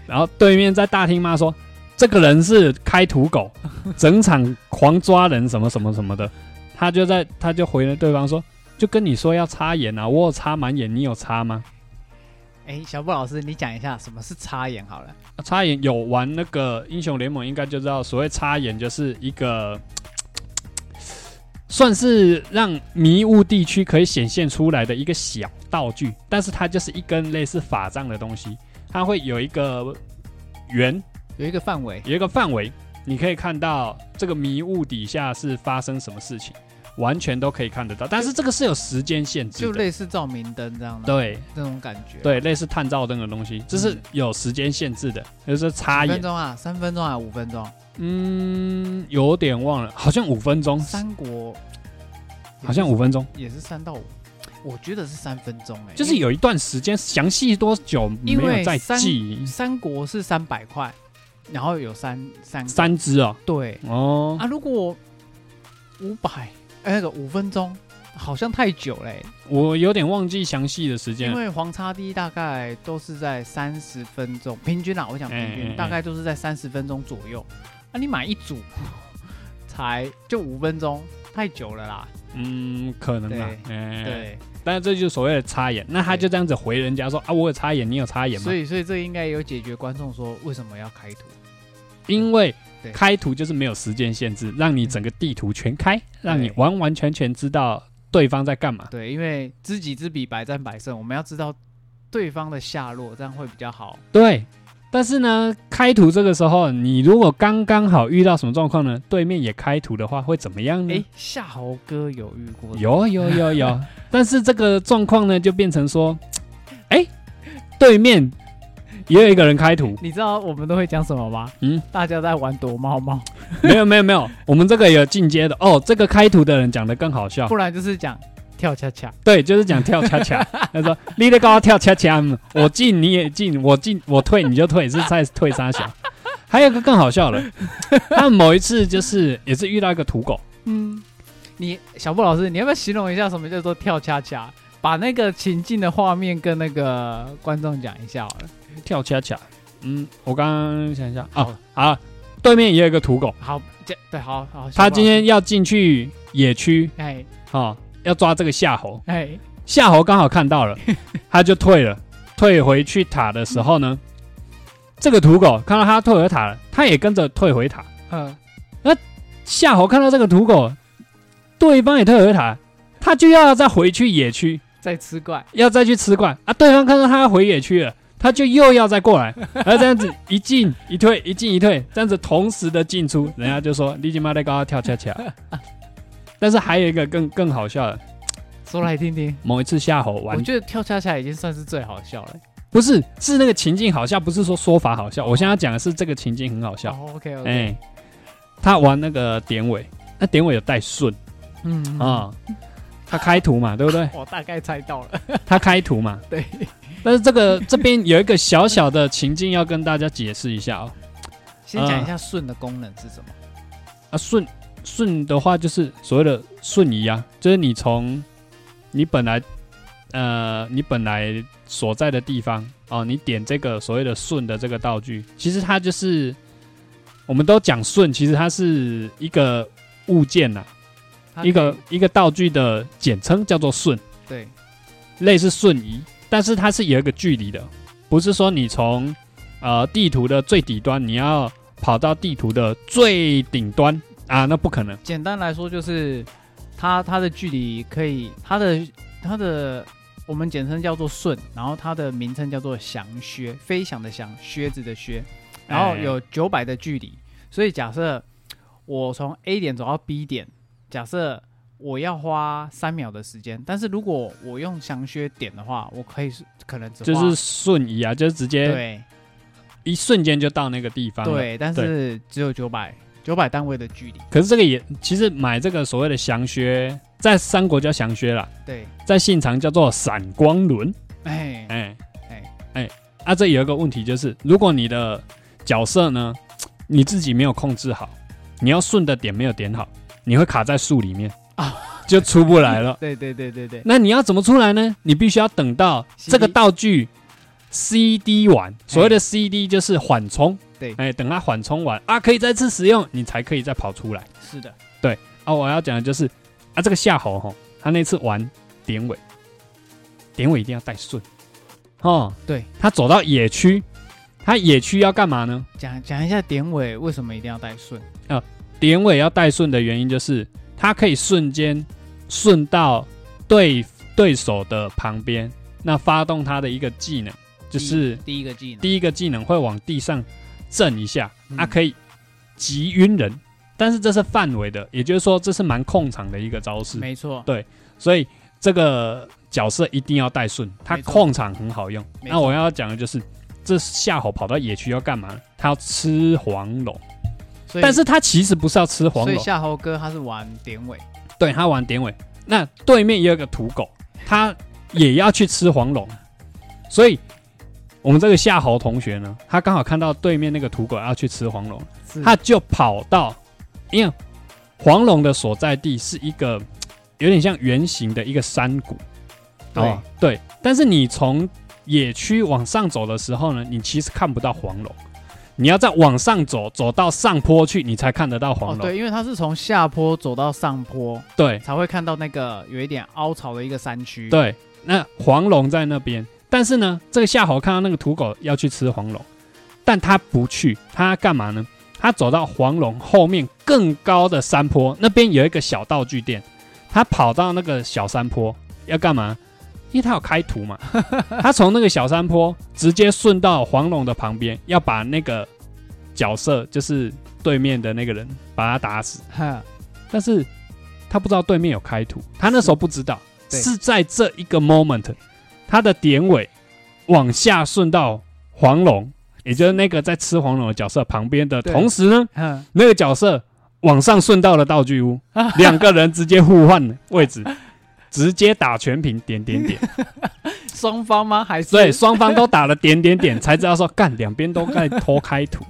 然后对面在大厅骂说，这个人是开土狗，[laughs] 整场狂抓人什么什么什么的，他就在他就回了对方说，就跟你说要插眼啊，我有插满眼，你有插吗？哎，小布老师，你讲一下什么是插眼好了。啊插眼有玩那个英雄联盟，应该就知道，所谓插眼就是一个，算是让迷雾地区可以显现出来的一个小道具，但是它就是一根类似法杖的东西，它会有一个圆，有一个范围，有一个范围，你可以看到这个迷雾底下是发生什么事情，完全都可以看得到，但是这个是有时间限制的，就类似照明灯这样的，对。这种感觉。，对，类似探照灯的东西，这是有时间限制的，就是插眼几分。钟啊，三分钟啊，五分钟。嗯，有点忘了，好像五分钟，三国好像五分钟，也是三到五，我觉得是三分钟哎、就是有一段时间，详细多久没有再三记。三国是三百块，然后有三三个。三只哦，对。哦，啊，如果五百哎那个五分钟，好像太久嘞、我有点忘记详细的时间了。因为黄叉 D 大概都是在三十分钟，平均啊，我想平均、哎哎哎大概都是在三十分钟左右。啊，你买一组才就五分钟，太久了啦。嗯，可能吧。哎，对，但是这就是所谓的插眼。那他就这样子回人家说啊，我有插眼，你有插眼吗所？以所以这应该有解决观众说为什么要开图。因为对开图就是没有时间限制，让你整个地图全开，让你完完全全知道对方在干嘛。对，因为知己知彼，百战百胜，我们要知道对方的下落，这样会比较好。对，但是呢，开图这个时候，你如果刚刚好遇到什么状况呢？对面也开图的话，会怎么样呢？哎，夏侯哥有遇过？有有有有，但是这个状况呢，就变成说，[tsk] 哎，对面也有一个人开图，你知道我们都会讲什么吗？嗯，大家在玩躲猫猫，没有没有没有，我们这个有进阶的哦。这个开图的人讲的更好笑不，然就是讲跳恰恰。对，就是讲跳恰恰。[laughs] 他说：“你得跟我跳恰恰，嗯我进你也进，我进我退你就退，是在退沙小。”还有一个更好笑的，他们某一次就是也是遇到一个土狗，嗯，你小布老师，你要不要形容一下什么叫做跳恰恰？把那个情境的画面跟那个观众讲一下好了。跳恰恰。嗯，我刚刚想一下好啊，好，对面也有一个土狗，好，这对，好好。他今天要进去野区哎啊，要抓这个夏侯。哎，夏侯刚好看到了，[laughs] 他就退了。退回去塔的时候呢，这个土狗看到他退回塔了，他也跟着退回塔。嗯，那夏侯看到这个土狗，对方也退回塔，他就要再回去野区，再吃怪，要再去吃怪啊。对方看到他要回野区了，他就又要再过来，[laughs] 然后这样子一进一退，一进一退，这样子同时的进出，人家就说你今妈在高跳恰恰。[laughs] 但是还有一个更更好笑的，说来听听。某一次夏侯玩我觉得跳恰恰已经算是最好笑了。不是，是那个情境好笑，不是说说法好笑。我现在要讲的是这个情境很好笑。哦，OK 哎、OK，他玩那个典韦，那典韦有带顺嗯啊、他开图嘛，对不对？[laughs] 我大概猜到了。他开图嘛，对。但是这个这边有一个小小的情境要跟大家解释一下哦。先讲一下顺的功能是什么。啊，顺顺的话就是所谓的瞬移啊，就是你从你本来呃你本来所在的地方哦，你点这个所谓的顺的这个道具，其实它就是我们都讲顺，其实它是一个物件呐、一个一个道具的简称叫做顺，对，类似瞬移，但是它是有一个距离的，不是说你从呃地图的最底端你要跑到地图的最顶端。啊，那不可能。简单来说就是它它的距离可以，它的它的我们简称叫做顺，然后它的名称叫做翔靴，飞翔的翔，靴子的靴，然后哎。有九百的距离，所以假设我从 A 点走到 B 点，假设我要花三秒的时间，但是如果我用翔靴点的话，我可以是可能只就是瞬移啊，就是直接对。一瞬间就到那个地方。对，但是只有九百九百单位的距离，可是这个也其实买这个所谓的降靴，在三国叫降靴啦，对，在信长叫做闪光轮。哎哎哎。哎，啊，这有一个问题就是，如果你的角色呢，你自己没有控制好，你要顺的点没有点好，你会卡在树里面啊，[laughs] 就出不来了。对对对对对，那你要怎么出来呢？你必须要等到这个道具 CD 完，所谓的 CD 就是缓冲，对。哎，等它缓冲完啊，可以再次使用，你才可以再跑出来。是的，对。啊，我要讲的就是啊，这个夏侯哈，他那次玩典韦，典韦一定要带顺。哦。对，他走到野区，他野区要干嘛呢？讲讲一下典韦为什么一定要带顺。啊，典韦要带顺的原因就是，他可以瞬间顺到对对手的旁边，那发动他的一个技能，就是第一个技能，第一个技能会往地上震一下，嗯。它可以击晕人，但是这是范围的，也就是说这是蛮控场的一个招式，没错，对所以这个角色一定要带顺，他控场很好用。那我要讲的就是，这夏侯跑到野区要干嘛？他要吃黄龙，所以但是他其实不是要吃黄龙，所以夏侯哥他是玩典韦，对他玩典韦。那对面也有个土狗，他也要去吃黄龙，所以我们这个夏侯同学呢，他刚好看到对面那个土狗要去吃黄龙，是。他就跑到，因为黄龙的所在地是一个有点像圆形的一个山谷。对。哦对，但是你从野区往上走的时候呢，你其实看不到黄龙，你要再往上走，走到上坡去，你才看得到黄哦，龙。对，因为它是从下坡走到上坡，对才会看到那个有一点凹槽的一个山区。，对，那黄龙在那边，但是呢，这个夏侯看到那个土狗要去吃黄龙，但他不去，他干嘛呢？他走到黄龙后面更高的山坡，那边有一个小道具店，他跑到那个小山坡要干嘛？因为他有开图嘛，[laughs] 他从那个小山坡直接顺到黄龙的旁边，要把那个角色，就是对面的那个人，把他打死。哈，但是他不知道对面有开图，他那时候不知道，对。是在这一个 moment，他的典韦往下顺到黄龙，也就是那个在吃黄龙的角色旁边的同时呢，那个角色往上顺到了道具屋，[laughs] 两个人直接互换位置，直接打全屏点点点，[laughs] 双方吗？还是对双方都打了点点点，才知道说干两边都在偷开图，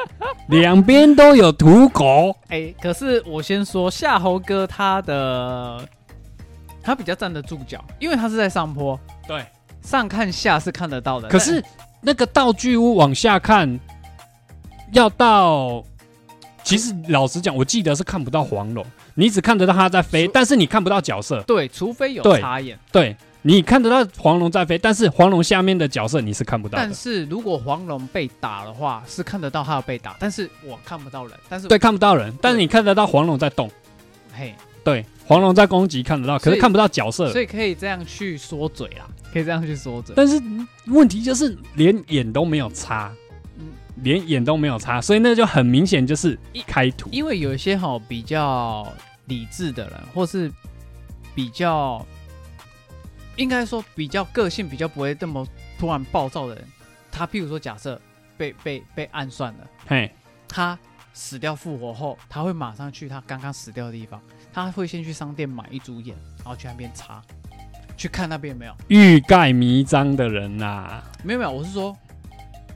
[laughs] 两边都有土狗，哎、可是我先说夏侯哥他的他比较站得住脚，因为他是在上坡，对。上看下是看得到的。可是那个道具屋往下看，要到，其实老实讲，我记得是看不到黄龙，你只看得到它在飞，但是你看不到角色。对，除非有插眼。对，你看得到黄龙在飞，但是黄龙下面的角色你是看不到但。是如果黄龙被打的话，是看得到他有被打，但是我看不到人。但是对，看不到人，但是你看得到黄龙在动。嘿，对，黄龙在攻击看得到，可是看不到角色所。以可以这样去缩嘴啦，可以这样去缩嘴。但是问题就是连眼都没有插，嗯连眼都没有擦，所以那就很明显就是一开图。因为有一些哈比较理智的人，或是比较应该说比较个性比较不会这么突然暴躁的人，他譬如说假设被被被暗算了，嘿，他死掉复活后，他会马上去他刚刚死掉的地方，他会先去商店买一组眼，然后去那边擦，去看那边有没有，欲盖弥彰的人呐、没有没有，我是说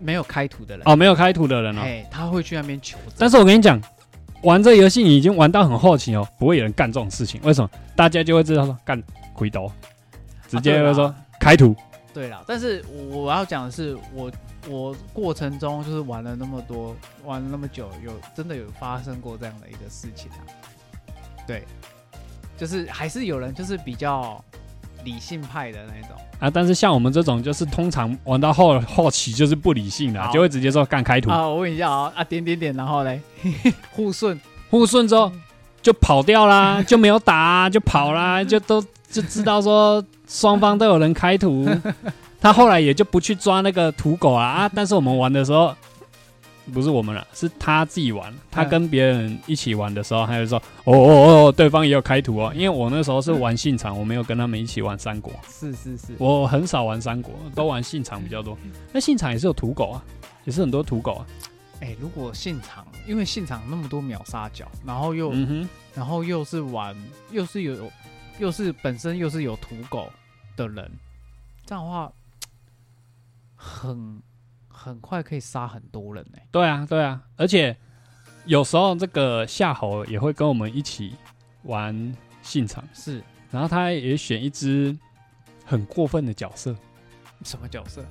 没有开图的人，哦，没有开图的人哦。哎，他会去那边求证。但是我跟你讲，玩这游戏你已经玩到很后期哦，不会有人干这种事情。为什么？大家就会知道说干亏刀，直接会说、啊开图。对啦，但是我要讲的是，我我过程中就是玩了那么多，玩了那么久，有真的有发生过这样的一个事情啊。对，就是还是有人就是比较理性派的那种。啊，但是像我们这种，就是通常玩到后后期就是不理性的啊、就会直接说干开图，啊，我问一下啊，啊点点点，然后嘞，[laughs] 互顺，互顺之后就跑掉啦，[laughs] 就没有打、啊，就跑啦，[laughs] 就都就知道说双方都有人开图，他后来也就不去抓那个土狗啊啊！但是我们玩的时候，不是我们了，是他自己玩，他跟别人一起玩的时候，他就说哦哦哦，对方也有开图哦，因为我那时候是玩信场，我没有跟他们一起玩三国，是是是，我很少玩三国，都玩信场比较多。那信场也是有土狗啊，也是很多土狗啊。哎、如果现场，因为现场那么多秒杀角，然后又、嗯，然后又是玩，又是有，又是本身又是有土狗的人，这样的话，很很快可以杀很多人呢、对啊，对啊，而且有时候这个夏侯也会跟我们一起玩信场，是然后他也选一只很过分的角色，什么角色？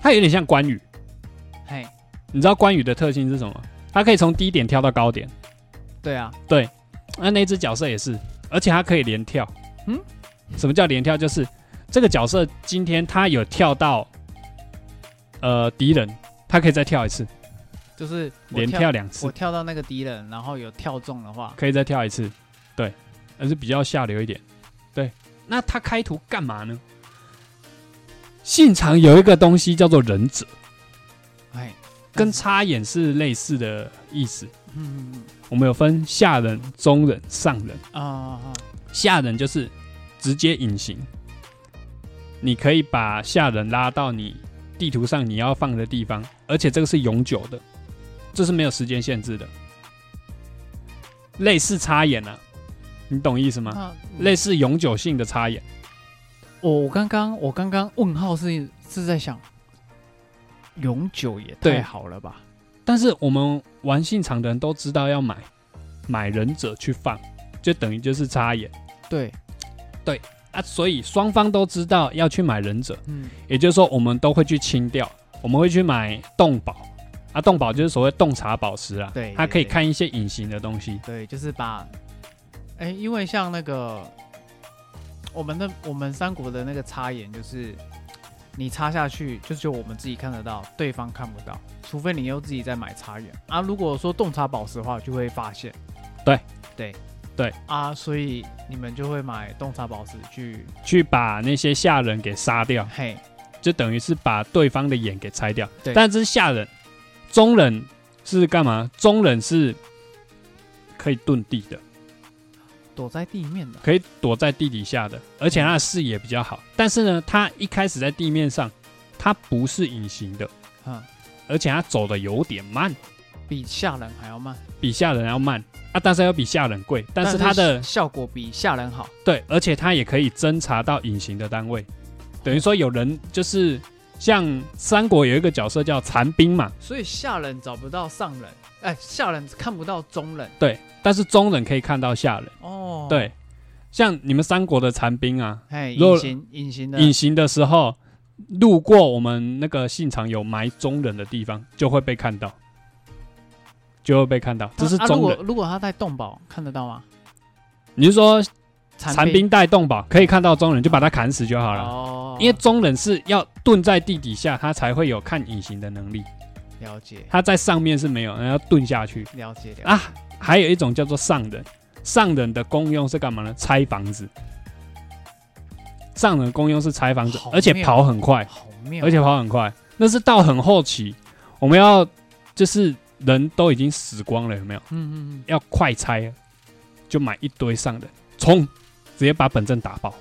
他有点像关羽。嘿，你知道关羽的特性是什么？他可以从低点跳到高点。对啊，对那那只角色也是，而且他可以连跳。嗯，什么叫连跳？就是这个角色今天他有跳到呃敌人，他可以再跳一次，就是我连跳两次我，跳到那个敌人，然后有跳中的话，可以再跳一次。对，还是比较下流一点。对，那他开图干嘛呢？信场有一个东西叫做忍者，哎，跟插眼是类似的意思。嗯嗯我们有分下人、中人、上人。嗯啊下人就是直接隐形，你可以把下人拉到你地图上你要放的地方，而且这个是永久的，这是没有时间限制的，类似插眼啊，你懂意思吗？那类似永久性的插眼，我我刚刚我刚刚问号是是在想，永久也对太好了吧？但是我们玩信场的人都知道要买买忍者去放，就等于就是插眼，对。对，啊，所以双方都知道要去买忍者，嗯，也就是说，我们都会去清掉，我们会去买洞宝啊，洞宝就是所谓洞察宝石啊，对它可以看一些隐形的东西，对，就是把，哎、因为像那个我们的我们三国的那个插眼，就是你插下去，就只有我们自己看得到，对方看不到，除非你又自己在买插眼。啊。如果说洞察宝石的话，就会发现。对。对对。啊，所以你们就会买洞察宝石去，去把那些下人给杀掉，嘿，就等于是把对方的眼给拆掉。对。但这是下人，中人是干嘛？中人是可以遁地的，躲在地面的。可以躲在地底下的，而且他的视野比较好。但是呢，他一开始在地面上，他不是隐形的，嗯，而且他走的有点慢，比下人还要慢，比下人要慢啊，但是要比下人贵。但是它的效果比下人好。对，而且它也可以侦查到隐形的单位，等于说有人就是像三国有一个角色叫残兵嘛，所以下人找不到上人，哎、下人看不到中人。对，但是中人可以看到下人。哦，对，像你们三国的残兵啊，隐形隐形的隐形的时候路过我们那个信场有埋中人的地方，就会被看到，就会被看到。这是啊啊如中人。果如果他带动宝看得到吗？你是说残残兵带动保，可以看到中人，就把他砍死就好了。哦，因为中人是要蹲在地底下，他才会有看隐形的能力。了解他在上面是没有，然后蹲下去了解啊。还有一种叫做上人，上人的功用是干嘛呢？拆房子。上人功用是拆房子，而且跑很快，好妙，而且跑很快。那是到很后期，我们要就是人都已经死光了，有没有？嗯嗯嗯，要快拆了，就买一堆上人，冲，直接把本阵打爆。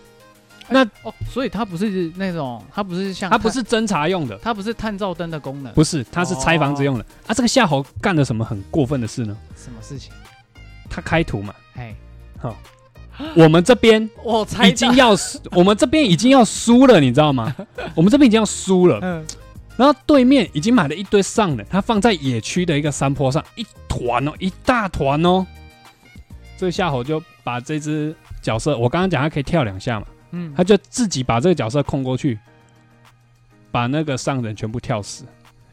那哦，所以它不是那种，它不是像探，它不是侦查用的，它不是探照灯的功能，不是，它是拆房子用的。哦啊，这个夏侯干了什么很过分的事呢？什么事情？他开图嘛，哎，好，我们这边 [gasps] 我猜已经要输，我们这边已经要输了，你知道吗？[laughs] 我们这边已经要输了，嗯，然后对面已经买了一堆上人，他放在野区的一个山坡上，一团哦，一大团哦。这个夏侯就把这只角色，我刚刚讲他可以跳两下嘛，嗯，他就自己把这个角色控过去，把那个上人全部跳死。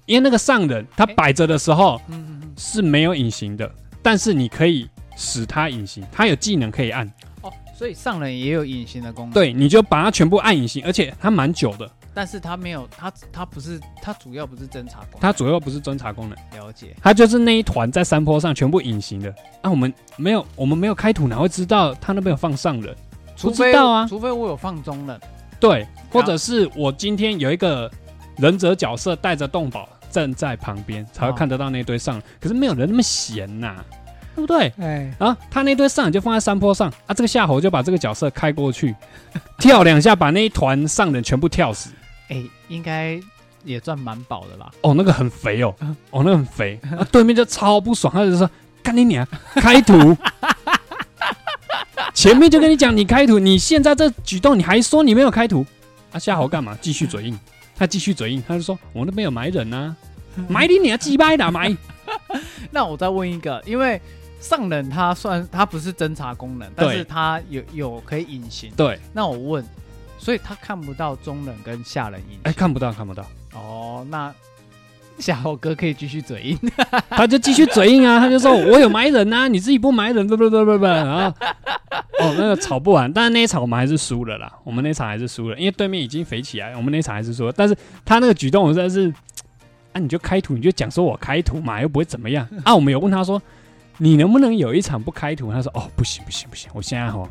因为那个上人他摆着的时候嗯是没有隐形的，但是你可以使他隐形，他有技能可以按。哦，所以上人也有隐形的功能，，对，你就把它全部按隐形，而且它蛮久的，但是它没有，它它不是，它主要不是侦查功能，它主要不是侦查功能，了解，它就是那一团在山坡上全部隐形的。啊，我们没有，我们没有开土，哪会知道他那边有放上人？除非不知道啊除非我有放中人，对，或者是我今天有一个忍者角色带着动宝站在旁边，才会哦看得到那堆上人。可是没有人那么闲呐、对不对？哎，啊，他那堆上人就放在山坡上啊，这个夏侯就把这个角色开过去，[laughs] 跳两下把那一团上人全部跳死。哎，应该也赚蛮饱的啦，哦，那个很肥哦，[laughs] 哦，那个很肥，啊，对面就超不爽，他就说干你娘，[laughs] 开图。前面就跟你讲你开图，你现在这举动你还说你没有开图，啊，夏侯干嘛？继续嘴硬，他继续嘴硬，他就说我那边有埋人呐、[laughs] 埋你娘鸡掰的埋，那我再问一个，因为上人他算他不是侦查功能，但是他有有可以隐形。对，那我问，所以他看不到中人跟下人隐形。哎，看不到看不到，哦，那夏侯哥可以继续嘴硬。[laughs] 他就继续嘴硬啊，他就说我有埋人呐、[laughs] 你自己不埋人，不不不不不，然后哦那个吵不完，但是那一场我们还是输了啦，我们那场还是输了，因为对面已经肥起来，我们那场还是输了，但是他那个举动我真的是，啊你就开图，你就讲说我开图嘛，又不会怎么样。啊，我们有问他说你能不能有一场不开图，他说哦不行不行不行，我现在哦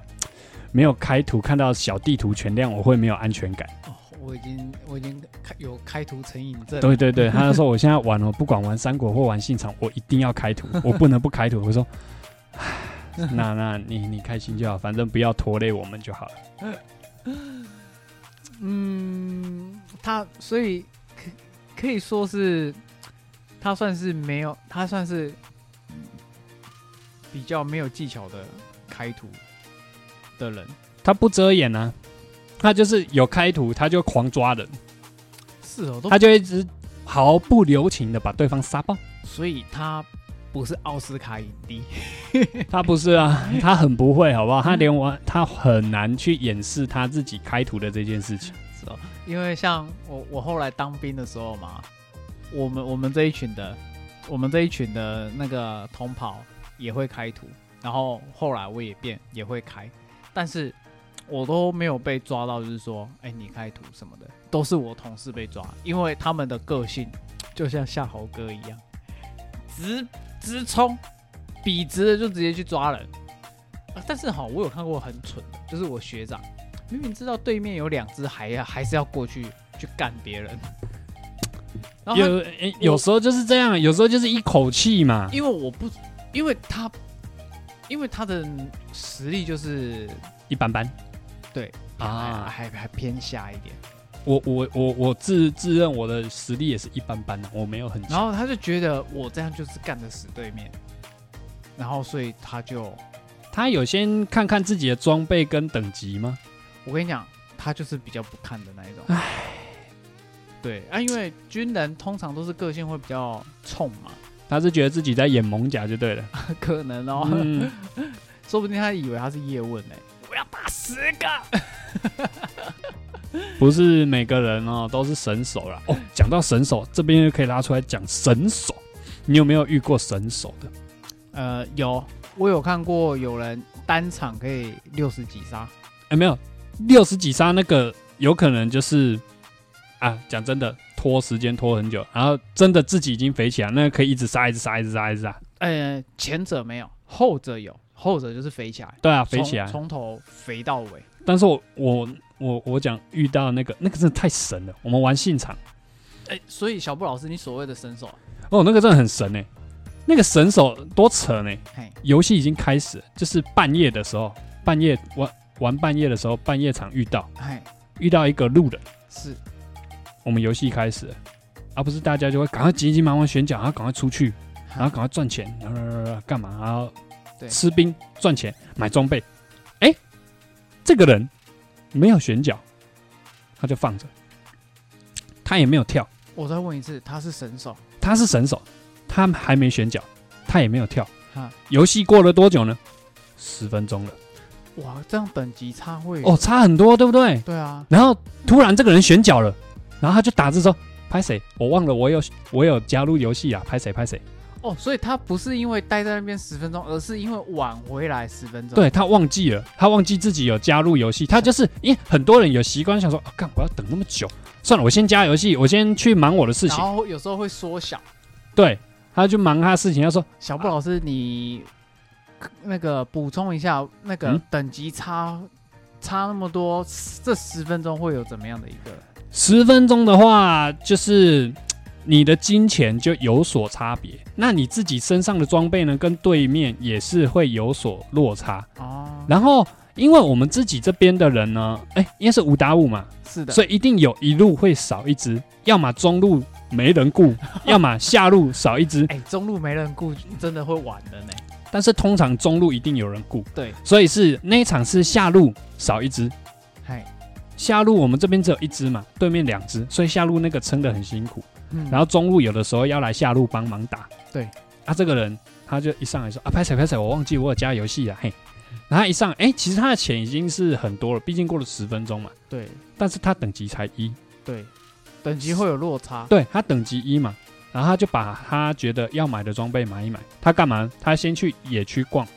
没有开图，看到小地图全亮，我会没有安全感。哦，我已经我已经开有开图成瘾症。对对对，[laughs] 他就说我现在玩哦，不管玩三国或玩信场，我一定要开图，[laughs] 我不能不开图。我说，[sighs] 那那你你开心就好，反正不要拖累我们就好了。[laughs] 嗯，他所以可可以说是他算是没有，他算是比较没有技巧的开图的人。他不遮掩啊，他就是有开图，他就狂抓人，是哦，都他就一直毫不留情的把对方杀爆。所以他不是奥斯卡影帝。[laughs] [laughs] 他不是啊，他很不会，好不好？他连玩他很难去掩饰他自己开图的这件事情。是哦，因为像我我后来当兵的时候嘛，我们我们这一群的，我们这一群的那个同袍也会开图，然后后来我也变也会开，但是我都没有被抓到，就是说，哎、你开图什么的，都是我同事被抓，因为他们的个性就像夏侯哥一样，直直冲，笔直的就直接去抓人。啊但是哈，我有看过很蠢的，就是我学长。明明知道对面有两只，还要还是要过去去干别人。然后有诶有时候就是这样，有时候就是一口气嘛。因为我不，因为他，因为他的实力就是一般般对啊啊，还还偏下一点。我我我我自自认我的实力也是一般般的，我没有很强。然后他就觉得我这样就是干的死对面，然后所以他就，他有先看看自己的装备跟等级吗？我跟你讲，他就是比较不看的那一种。唉，对啊，因为军人通常都是个性会比较冲嘛，他是觉得自己在演猛甲就对了。[laughs] 可能哦，嗯，[laughs] 说不定他以为他是叶问呢、我要打十个。[laughs] 不是每个人哦都是神手啦。哦，讲到神手，这边就可以拉出来讲神手。你有没有遇过神手的？呃，有，我有看过有人单场可以六十几杀，哎，没有，六十几杀那个有可能就是啊，讲真的，拖时间拖很久，然后真的自己已经肥起来，那可以一直杀，一直杀，一直杀，一直杀。呃，前者没有，后者有，后者就是肥起来，对啊，肥起来。从从头肥到尾。但是我我我我讲遇到那个那个真的太神了。我们玩现场，哎、所以小布老师，你所谓的神手，哦，那个真的很神哎，那个神手多扯呢。嘿，游戏已经开始，就是半夜的时候，半夜玩玩半夜的时候，半夜场遇到嘿，遇到一个路人，是，我们游戏开始了，而、不是大家就会赶快急急忙忙选角，然后赶快出去，然后赶快赚钱，然后干嘛？然后对吃兵赚钱买装备。哎，这个人没有选角，他就放着，他也没有跳，我再问一次，他是神手，他是神手，他还没选角，他也没有跳哈。游戏过了多久呢？十分钟了，哇，这样等级差会哦，，差很多，对不对？对啊，然后突然这个人选角了，然后他就打字说：“拍谁？我忘了，我有我有加入游戏啊，拍谁拍谁。”哦，所以他不是因为待在那边十分钟，而是因为晚回来十分钟。对他忘记了，他忘记自己有加入游戏，他就是因为很多人有习惯想说，啊，干我要等那么久，算了，我先加游戏，我先去忙我的事情然情。后有时候会缩小。对，他就忙他的事情，他说小布老师，你那个补充一下，那个嗯等级差、差那么多，这十分钟会有怎么样的一个？十分钟的话，就是你的金钱就有所差别，那你自己身上的装备呢，跟对面也是会有所落差。哦，然后，因为我们自己这边的人呢，哎，因为是五打五嘛，是的，所以一定有一路会少一只，要么中路没人顾，[laughs] 要么下路少一只。哎、中路没人顾，真的会晚的呢。但是通常中路一定有人顾，对，所以是那一场是下路少一只，嗨，下路我们这边只有一只嘛，对面两只，所以下路那个撑得很辛苦。嗯然后中路有的时候要来下路帮忙打。对，啊，这个人他就一上来说啊，拍谁拍谁，我忘记我有加游戏了，嘿。然后一上，哎，其实他的钱已经是很多了，毕竟过了十分钟嘛。对但是他等级才一，对，等级会有落差。对他等级一嘛，然后他就把他觉得要买的装备买一买。他干嘛？他先去野区逛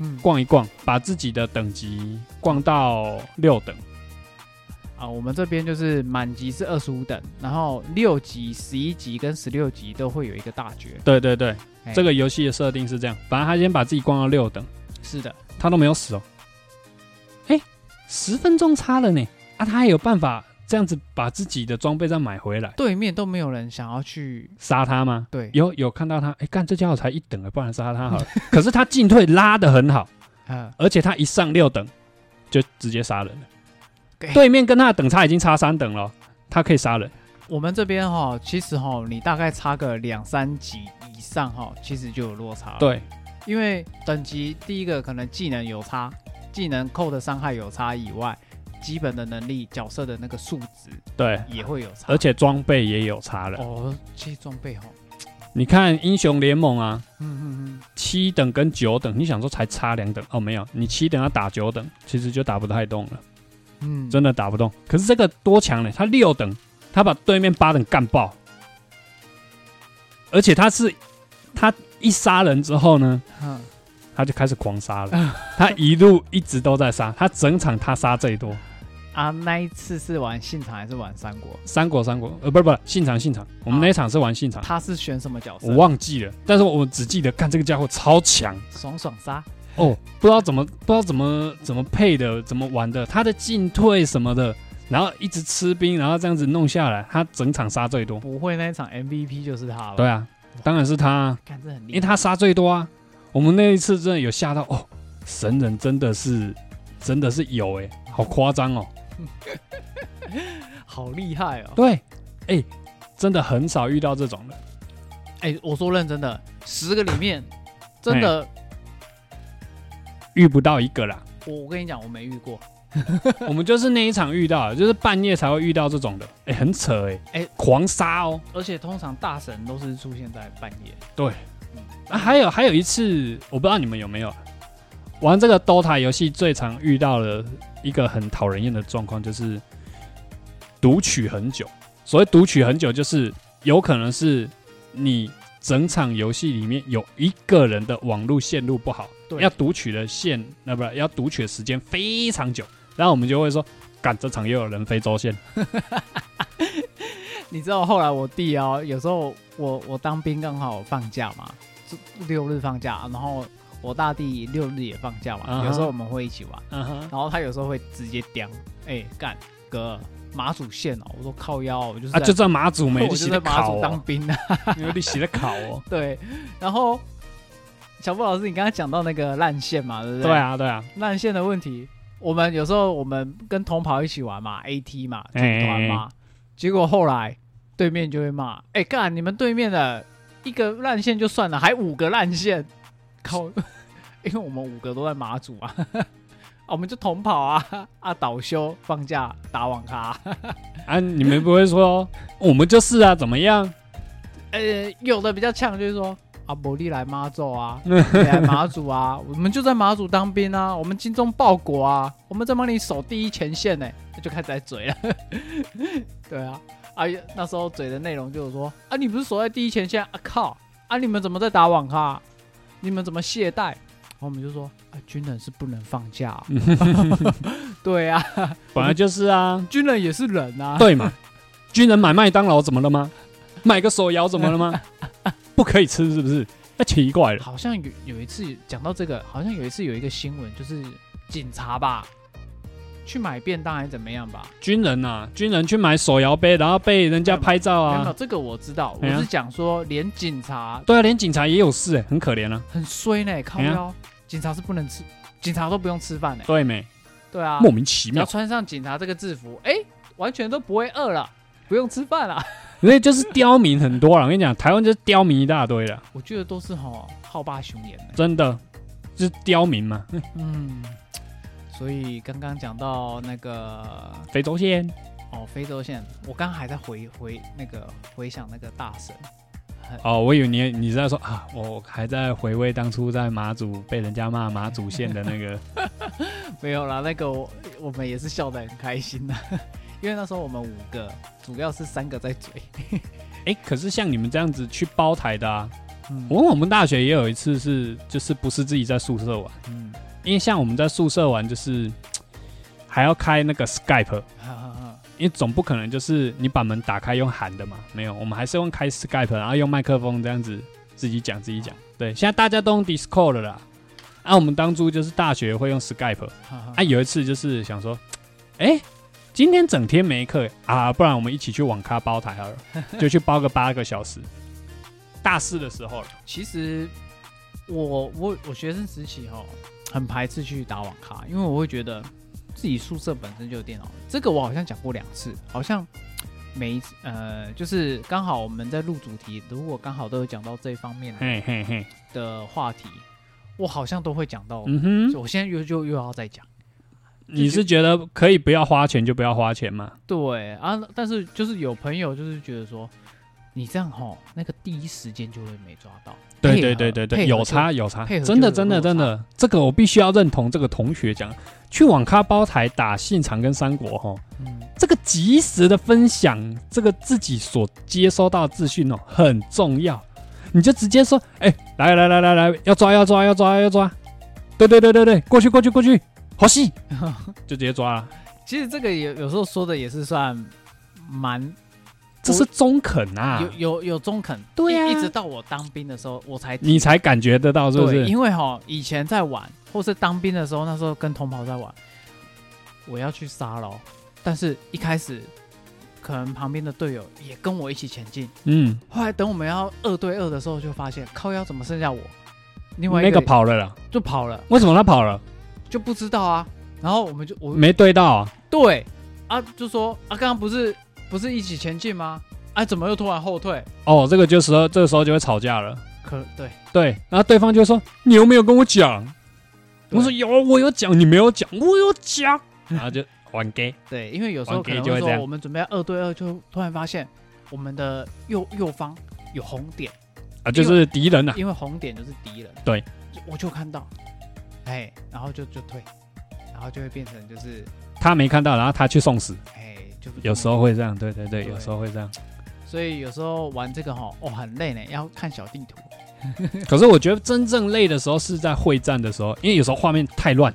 嗯，逛一逛，把自己的等级逛到六等。啊，我们这边就是满级是二十五等，然后六级、十一级跟十六级都会有一个大绝。对对对，哎这个游戏的设定是这样，反正他先把自己逛到六等，是的，他都没有死哦。哎，十分钟差了呢，啊，他还有办法这样子把自己的装备再买回来，对面都没有人想要去。杀他吗？对，有有看到他，哎，干这家伙才一等啊，不然杀他好了。[laughs] 可是他进退拉的很好，[laughs] 嗯，而且他一上六等就直接杀人了。给对面跟他的等差已经差三等了，他可以杀人。我们这边哈，其实哈，你大概差个两三级以上哈，其实就有落差了。，对，因为等级第一个可能技能有差，技能扣的伤害有差以外，基本的能力、角色的那个数值对，也会有差。而且装备也有差了。哦，这些装备哈，你看英雄联盟啊，嗯嗯嗯七等跟九等，你想说才差两等哦，没有，你七等要打九等，其实就打不太动了，真的打不动。可是这个多强呢？他六等，他把对面八等干爆，而且他是他一杀人之后呢，嗯他就开始狂杀了，[laughs] 他一路一直都在杀，他整场他杀最多。啊，那一次是玩信场还是玩三国？三国三国，呃，不是不是，信场信场，我们那一场是玩信长，他是选什么角色？我忘记了，但是我只记得干这个家伙超强爽爽杀。哦，不知道怎么不知道怎么怎么配的，怎么玩的，他的进退什么的，然后一直吃兵，然后这样子弄下来，他整场杀最多。不会那一场 MVP 就是他了。对啊，当然是他啊，看这很厉害，因为他杀最多啊。我们那一次真的有吓到哦，神人真的是真的是有哎、好夸张哦。[laughs] 好厉害哦。对，哎、真的很少遇到这种的。哎，我说认真的，十个里面真的，遇不到一个啦。我我跟你讲，我没遇过。[laughs] 我们就是那一场遇到，就是半夜才会遇到这种的，哎、很扯哎、哎狂杀哦。而且通常大神都是出现在半夜。啊，还有还有一次，我不知道你们有没有玩这个 DOTA 游戏，最常遇到的一个很讨人厌的状况就是读取很久。所谓读取很久，就是有可能是你整场游戏里面有一个人的网络线路不好，对要读取的线，那不是要读取的时间非常久，然后我们就会说，赶这场又有人非洲线。[laughs] 你知道后来我弟啊，有时候我我当兵刚好放假嘛，六日放假，然后我大弟六日也放假嘛有时候我们会一起玩，然后他有时候会直接叼，哎、干哥马祖线哦，我说靠腰就是啊，就 [laughs] 在马祖没，洗在马祖当哦，兵啊，因 [laughs] 为你洗的考哦。对，然后小布老师，你刚刚讲到那个烂线嘛，对不对？对，啊，对啊，烂线的问题，我们有时候我们跟同跑一起玩嘛，AT 嘛，组哎团嘛，结果后来对面就会骂，哎、干你们对面的一个烂线就算了，还五个烂线，靠，因为我们五个都在马祖啊。[laughs] 啊我们就同跑啊啊！倒休放假打网咖，[laughs] 啊，你们不会说我们就是啊，怎么样？呃，有的比较呛，就是说啊，伯利来妈祖啊，[laughs] 你来马祖啊，我们就在马祖当兵啊，我们精忠报国啊，我们在帮你守第一前线呢，就开始在嘴了。[laughs] 对啊，啊，那时候嘴的内容就是说啊，你不是守在第一前线啊？靠啊，你们怎么在打网咖？你们怎么懈怠？然后我们就说啊，军人是不能放假哦、[laughs] 对啊，本来就是啊，军人也是人啊。对嘛？军人买麦当劳怎么了吗？买个手摇怎么了吗？不可以吃是不是？那奇怪了。好像有有一次讲到这个，好像有一次有一个新闻，就是警察吧，去买便当还是怎么样吧？军人啊、军人去买手摇杯，然后被人家拍照没有，没有啊。这个我知道，我哎呀是讲说连警察对啊，连警察也有事哎、很可怜啊。很衰呢，靠哎呀腰，警察是不能吃，警察都不用吃饭呢。对没？对啊，莫名其妙，只要穿上警察这个制服，哎，完全都不会饿了，不用吃饭了。因为就是刁民很多了。我跟你讲，台湾就是刁民一大堆了，我觉得都是哈好霸雄言的。真的就是刁民嘛。嗯，所以刚刚讲到那个非洲线，哦，非洲线，我刚刚还在回回那个回想那个大神，哦，我以为你你是在说啊，我还在回味当初在马祖被人家骂马祖线的那个。[laughs] 没有啦，那个我我们也是笑得很开心的，因为那时候我们五个，主要是三个在追。[laughs] 哎、可是像你们这样子去包台的啊，嗯。我我们大学也有一次是，就是不是自己在宿舍玩，嗯，因为像我们在宿舍玩，就是还要开那个 Skype，因为总不可能就是你把门打开用喊的嘛，没有，我们还是用开 Skype，然后用麦克风这样子自己讲自己讲。对，现在大家都用 Discord 了啦。啊，我们当初就是大学会用 Skype，啊，有一次就是想说，[tsk] 哎、今天整天没课啊，不然我们一起去网咖包台好了，[laughs] 就去包个八个小时。大四的时候了，其实我我我学生时期哈，很排斥去打网咖，因为我会觉得自己宿舍本身就有电脑。这个我好像讲过两次，好像每一次呃，就是刚好我们在录主题，如果刚好都有讲到这一方面嘿嘿嘿，的话题，我好像都会讲到。嗯哼，我现在又就又要再讲。你是觉得可以不要花钱就不要花钱吗？对啊，但是就是有朋友就是觉得说，你这样吼，那个第一时间就会没抓到。对对对对对，有差有差真的真的真的，这个我必须要认同这个同学讲，去网咖包台打信长跟三国哈，嗯，这个及时的分享这个自己所接收到的资讯哦很重要，你就直接说，哎、来来来来来，要抓要抓要抓要抓，对对对对对，过去过去过去，好戏，[laughs] 就直接抓。了，其实这个有有时候说的也是算蛮这是中肯啊，有有有中肯。对啊。一一直到我当兵的时候，我才你才感觉得到是不，是？因为哈以前在玩，或是当兵的时候，那时候跟同袍在玩，我要去杀了哦，但是一开始可能旁边的队友也跟我一起前进，嗯，后来等我们要二对二的时候，就发现靠腰怎么剩下我，另外一那个个跑了啦，就跑了，为什么他跑了？就不知道啊。然后我们就我没对到啊，对啊，就说啊，刚刚不是不是一起前进吗？啊，怎么又突然后退？哦，这个就时候这个时候就会吵架了。可对，对，然后对方就会说：“你有没有跟我讲？”对我说：“有，我有讲，你没有讲，我有讲。”然后就玩 gay，对，因为有时候玩可能会说我们准备要二对二，就突然发现我们的右右方有红点，啊，就是敌人啊。因为红点就是敌人。对，我就看到，哎，然后就就退，然后就会变成就是他没看到，然后他去送死，哎，就有时候会这样。对对对，对有时候会这样。所以有时候玩这个哈，哦，很累呢，要看小地图。可是我觉得真正累的时候是在会战的时候，因为有时候画面太乱，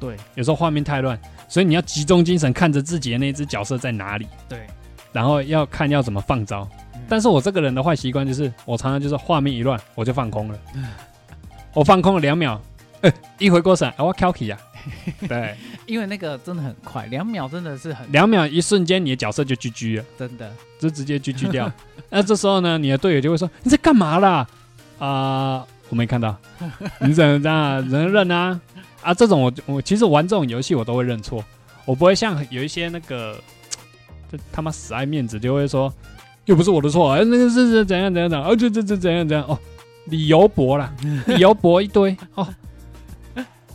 对有时候画面太乱，所以你要集中精神看着自己的那只角色在哪里，对，然后要看要怎么放招。嗯但是我这个人的坏习惯就是，我常常就是画面一乱我就放空了，[laughs] 我放空了两秒，呃，[laughs] 一回过神，啊我 k k 呀，[laughs] 对，因为那个真的很快，两秒真的是很两秒一瞬间你的角色就 GG 了，真的。就直接 GG 掉。[laughs] 那这时候呢，你的队友就会说你在干嘛啦？啊、我没看到，你怎么这样？只能认啊啊！这种我我其实玩这种游戏我都会认错，我不会像有一些那个就他妈死爱面子，就会说又不是我的错，哎，那个是是怎样怎样怎样，哦，这这这怎样怎样哦，理由驳啦，理由驳一堆哦，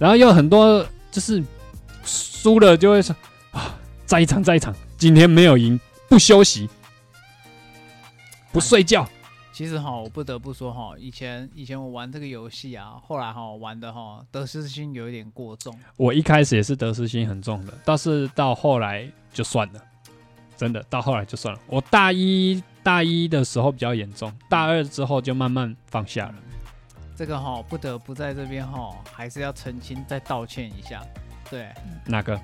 然后又很多就是输了就会说啊，再一场再一场，今天没有赢，不休息，不睡觉，其实哈，我不得不说哈，以前以前我玩这个游戏啊，后来哈玩的哈得失心有一点过重。我一开始也是得失心很重的，但是到后来就算了，真的到后来就算了。我大一大一的时候比较严重，大二之后就慢慢放下了。这个哈不得不在这边哈，还是要澄清再道歉一下。对，哪个？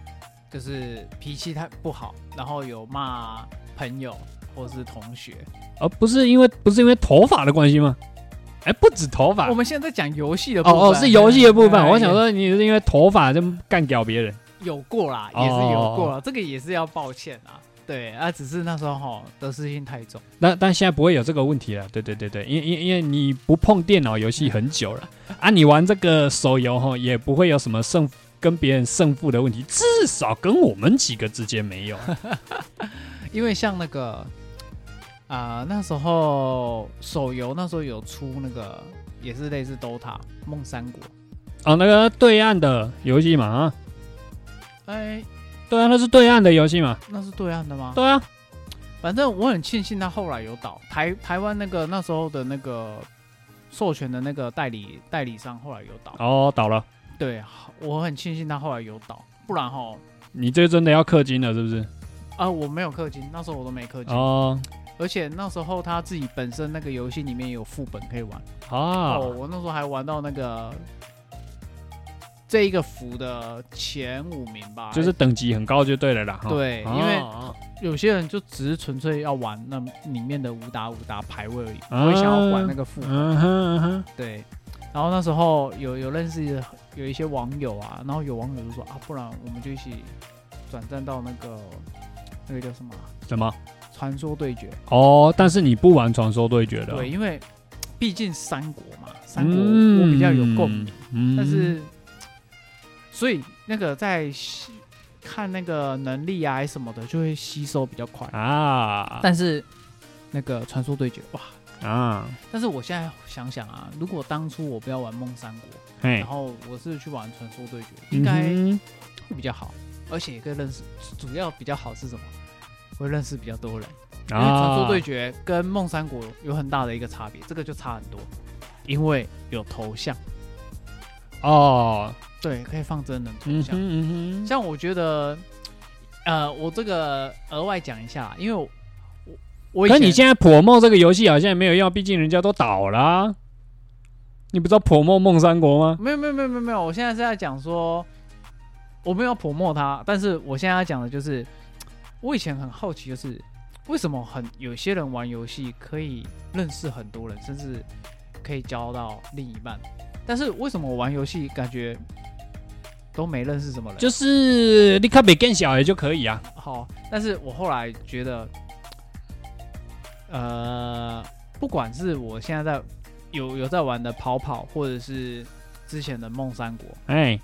就是脾气太不好，然后有骂朋友或是同学。而不是因为不是因为头发的关系吗？哎，不止头发我，们现在在讲游戏的部分哦哦，是游戏的部分。哎我想说你是因为头发就干掉别人。有过啦，哦也是有过啦，这个也是要抱歉啊。对啊，只是那时候哈得失心太重。但但现在不会有这个问题了，对对对对，因因因为你不碰电脑游戏很久了 [laughs] 啊，你玩这个手游哈也不会有什么胜跟别人胜负的问题，至少跟我们几个之间没有。[laughs] 因为像那个啊、那时候手游那时候有出那个也是类似 DOTA 梦三国，啊，那个对岸的游戏嘛啊，哎，对啊，那是对岸的游戏嘛，那是对岸的吗？对啊，反正我很庆幸他后来有倒台台湾那个那时候的那个授权的那个代理代理商后来有倒，哦倒了，对我很庆幸他后来有倒，不然哈你这真的要氪金了是不是？啊我没有氪金，那时候我都没氪金，哦。而且那时候他自己本身那个游戏里面有副本可以玩。啊。哦，我那时候还玩到那个这一个服的前五名吧，就是等级很高就对了啦。对哦因为哦有些人就只是纯粹要玩那里面的五打五打排位而已，啊不会想要玩那个副对，然后那时候有有认识有一些网友啊，然后有网友就说啊，不然我们就一起转战到那个那个叫什么啊什么？传说对决。哦，但是你不玩传说对决的哦，对，因为毕竟三国嘛，三国嗯我比较有共鸣。嗯但是，所以那个在吸看那个能力啊什么的，就会吸收比较快。啊，但是那个传说对决，哇！啊，但是我现在想想啊，如果当初我不要玩梦三国，然，后我是去玩传说对决，应该嗯会比较好，而且也可以认识。主要比较好是什么？会认识比较多人。因为传说啊对决跟梦三国有很大的一个差别，这个就差很多，因为有头像，哦，对，可以放真人。嗯哼嗯，像我觉得，呃，我这个额外讲一下，因为我我可你现在破梦这个游戏好像也没有用，毕竟人家都倒了啊、你不知道破梦梦三国吗？没有没有没有没有没有，我现在是在讲说，我没有破梦他，但是我现在要讲的就是，我以前很好奇，就是为什么很有些人玩游戏可以认识很多人，甚至可以交到另一半，但是为什么我玩游戏感觉都没认识什么人？就是你看比更小也就可以啊。好，但是我后来觉得，呃，不管是我现在在有有在玩的跑跑，或者是之前的梦三国，哎，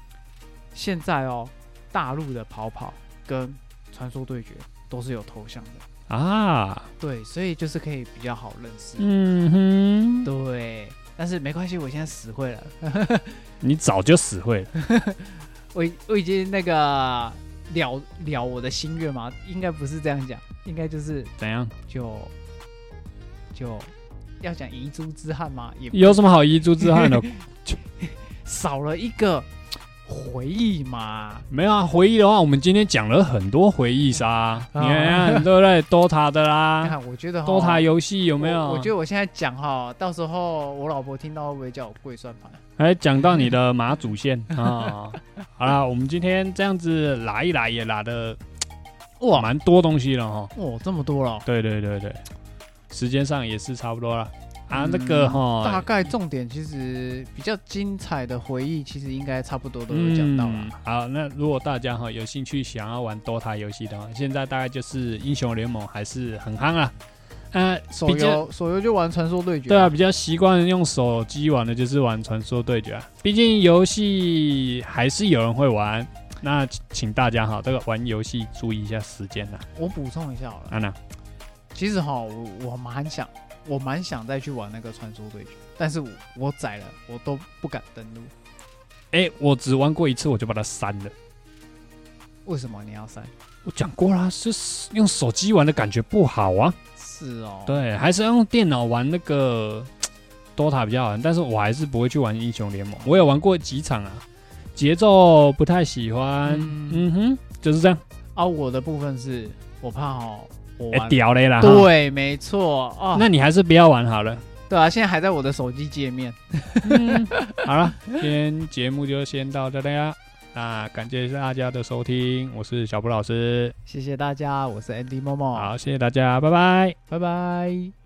现在哦，大陆的跑跑跟传说对决都是有头像的，啊，对，所以就是可以比较好认识，嗯哼，对。但是没关系，我现在死会了，[laughs] 你早就死会了。[laughs] 我已我已经那个了了我的心愿嘛，应该不是这样讲，应该就是怎样？就就要讲遗珠之憾吗？也有什么好遗珠之憾的？[laughs] 少了一个回忆嘛。没有啊，回忆的话，我们今天讲了很多回忆杀，你啊看对不对？DOTA 的你啦看，我觉得，DOTA 游戏有没有？我我觉得我现在讲哈，到时候我老婆听到会不会叫我跪算盘？哎讲到你的马祖线 [laughs] 啊。好啦，我们今天这样子拉一拉，也拉的哇蛮多东西了哈。哦，这么多了。对对对对，时间上也是差不多了啊。嗯那个哈大，概重点其实比较精彩的回忆，其实应该差不多都有讲到嗯了。好，那如果大家哈有兴趣想要玩 DOTA 游戏的话，现在大概就是英雄联盟还是很夯啊。呃，手游手游就玩传说对决。对啊，，比较习惯用手机玩的就是玩传说对决啊。毕竟游戏还是有人会玩，那请大家哈，这个玩游戏注意一下时间呐。我补充一下好了。安娜，其实哈，我我蛮想，我蛮想再去玩那个传说对决，但是我我载了，我都不敢登录。哎，我只玩过一次，我就把它删了。为什么你要删？我讲过啦，就是用手机玩的感觉不好啊。是哦，，对，还是要用电脑玩那个 [tsk] DOTA 比较好玩，但是我还是不会去玩英雄联盟。我有玩过几场啊，节奏不太喜欢。嗯嗯哼，就是这样。啊，我的部分是我怕哈，我哎、欸。屌嘞啦！对，没错哦。那你还是不要玩好了。对啊，现在还在我的手机界面。嗯，[laughs] 好了，今天节目就先到这里啦。那感谢大家的收听，我是小布老师。谢谢大家，我是 Andy 默默，好，谢谢大家，拜拜。拜拜。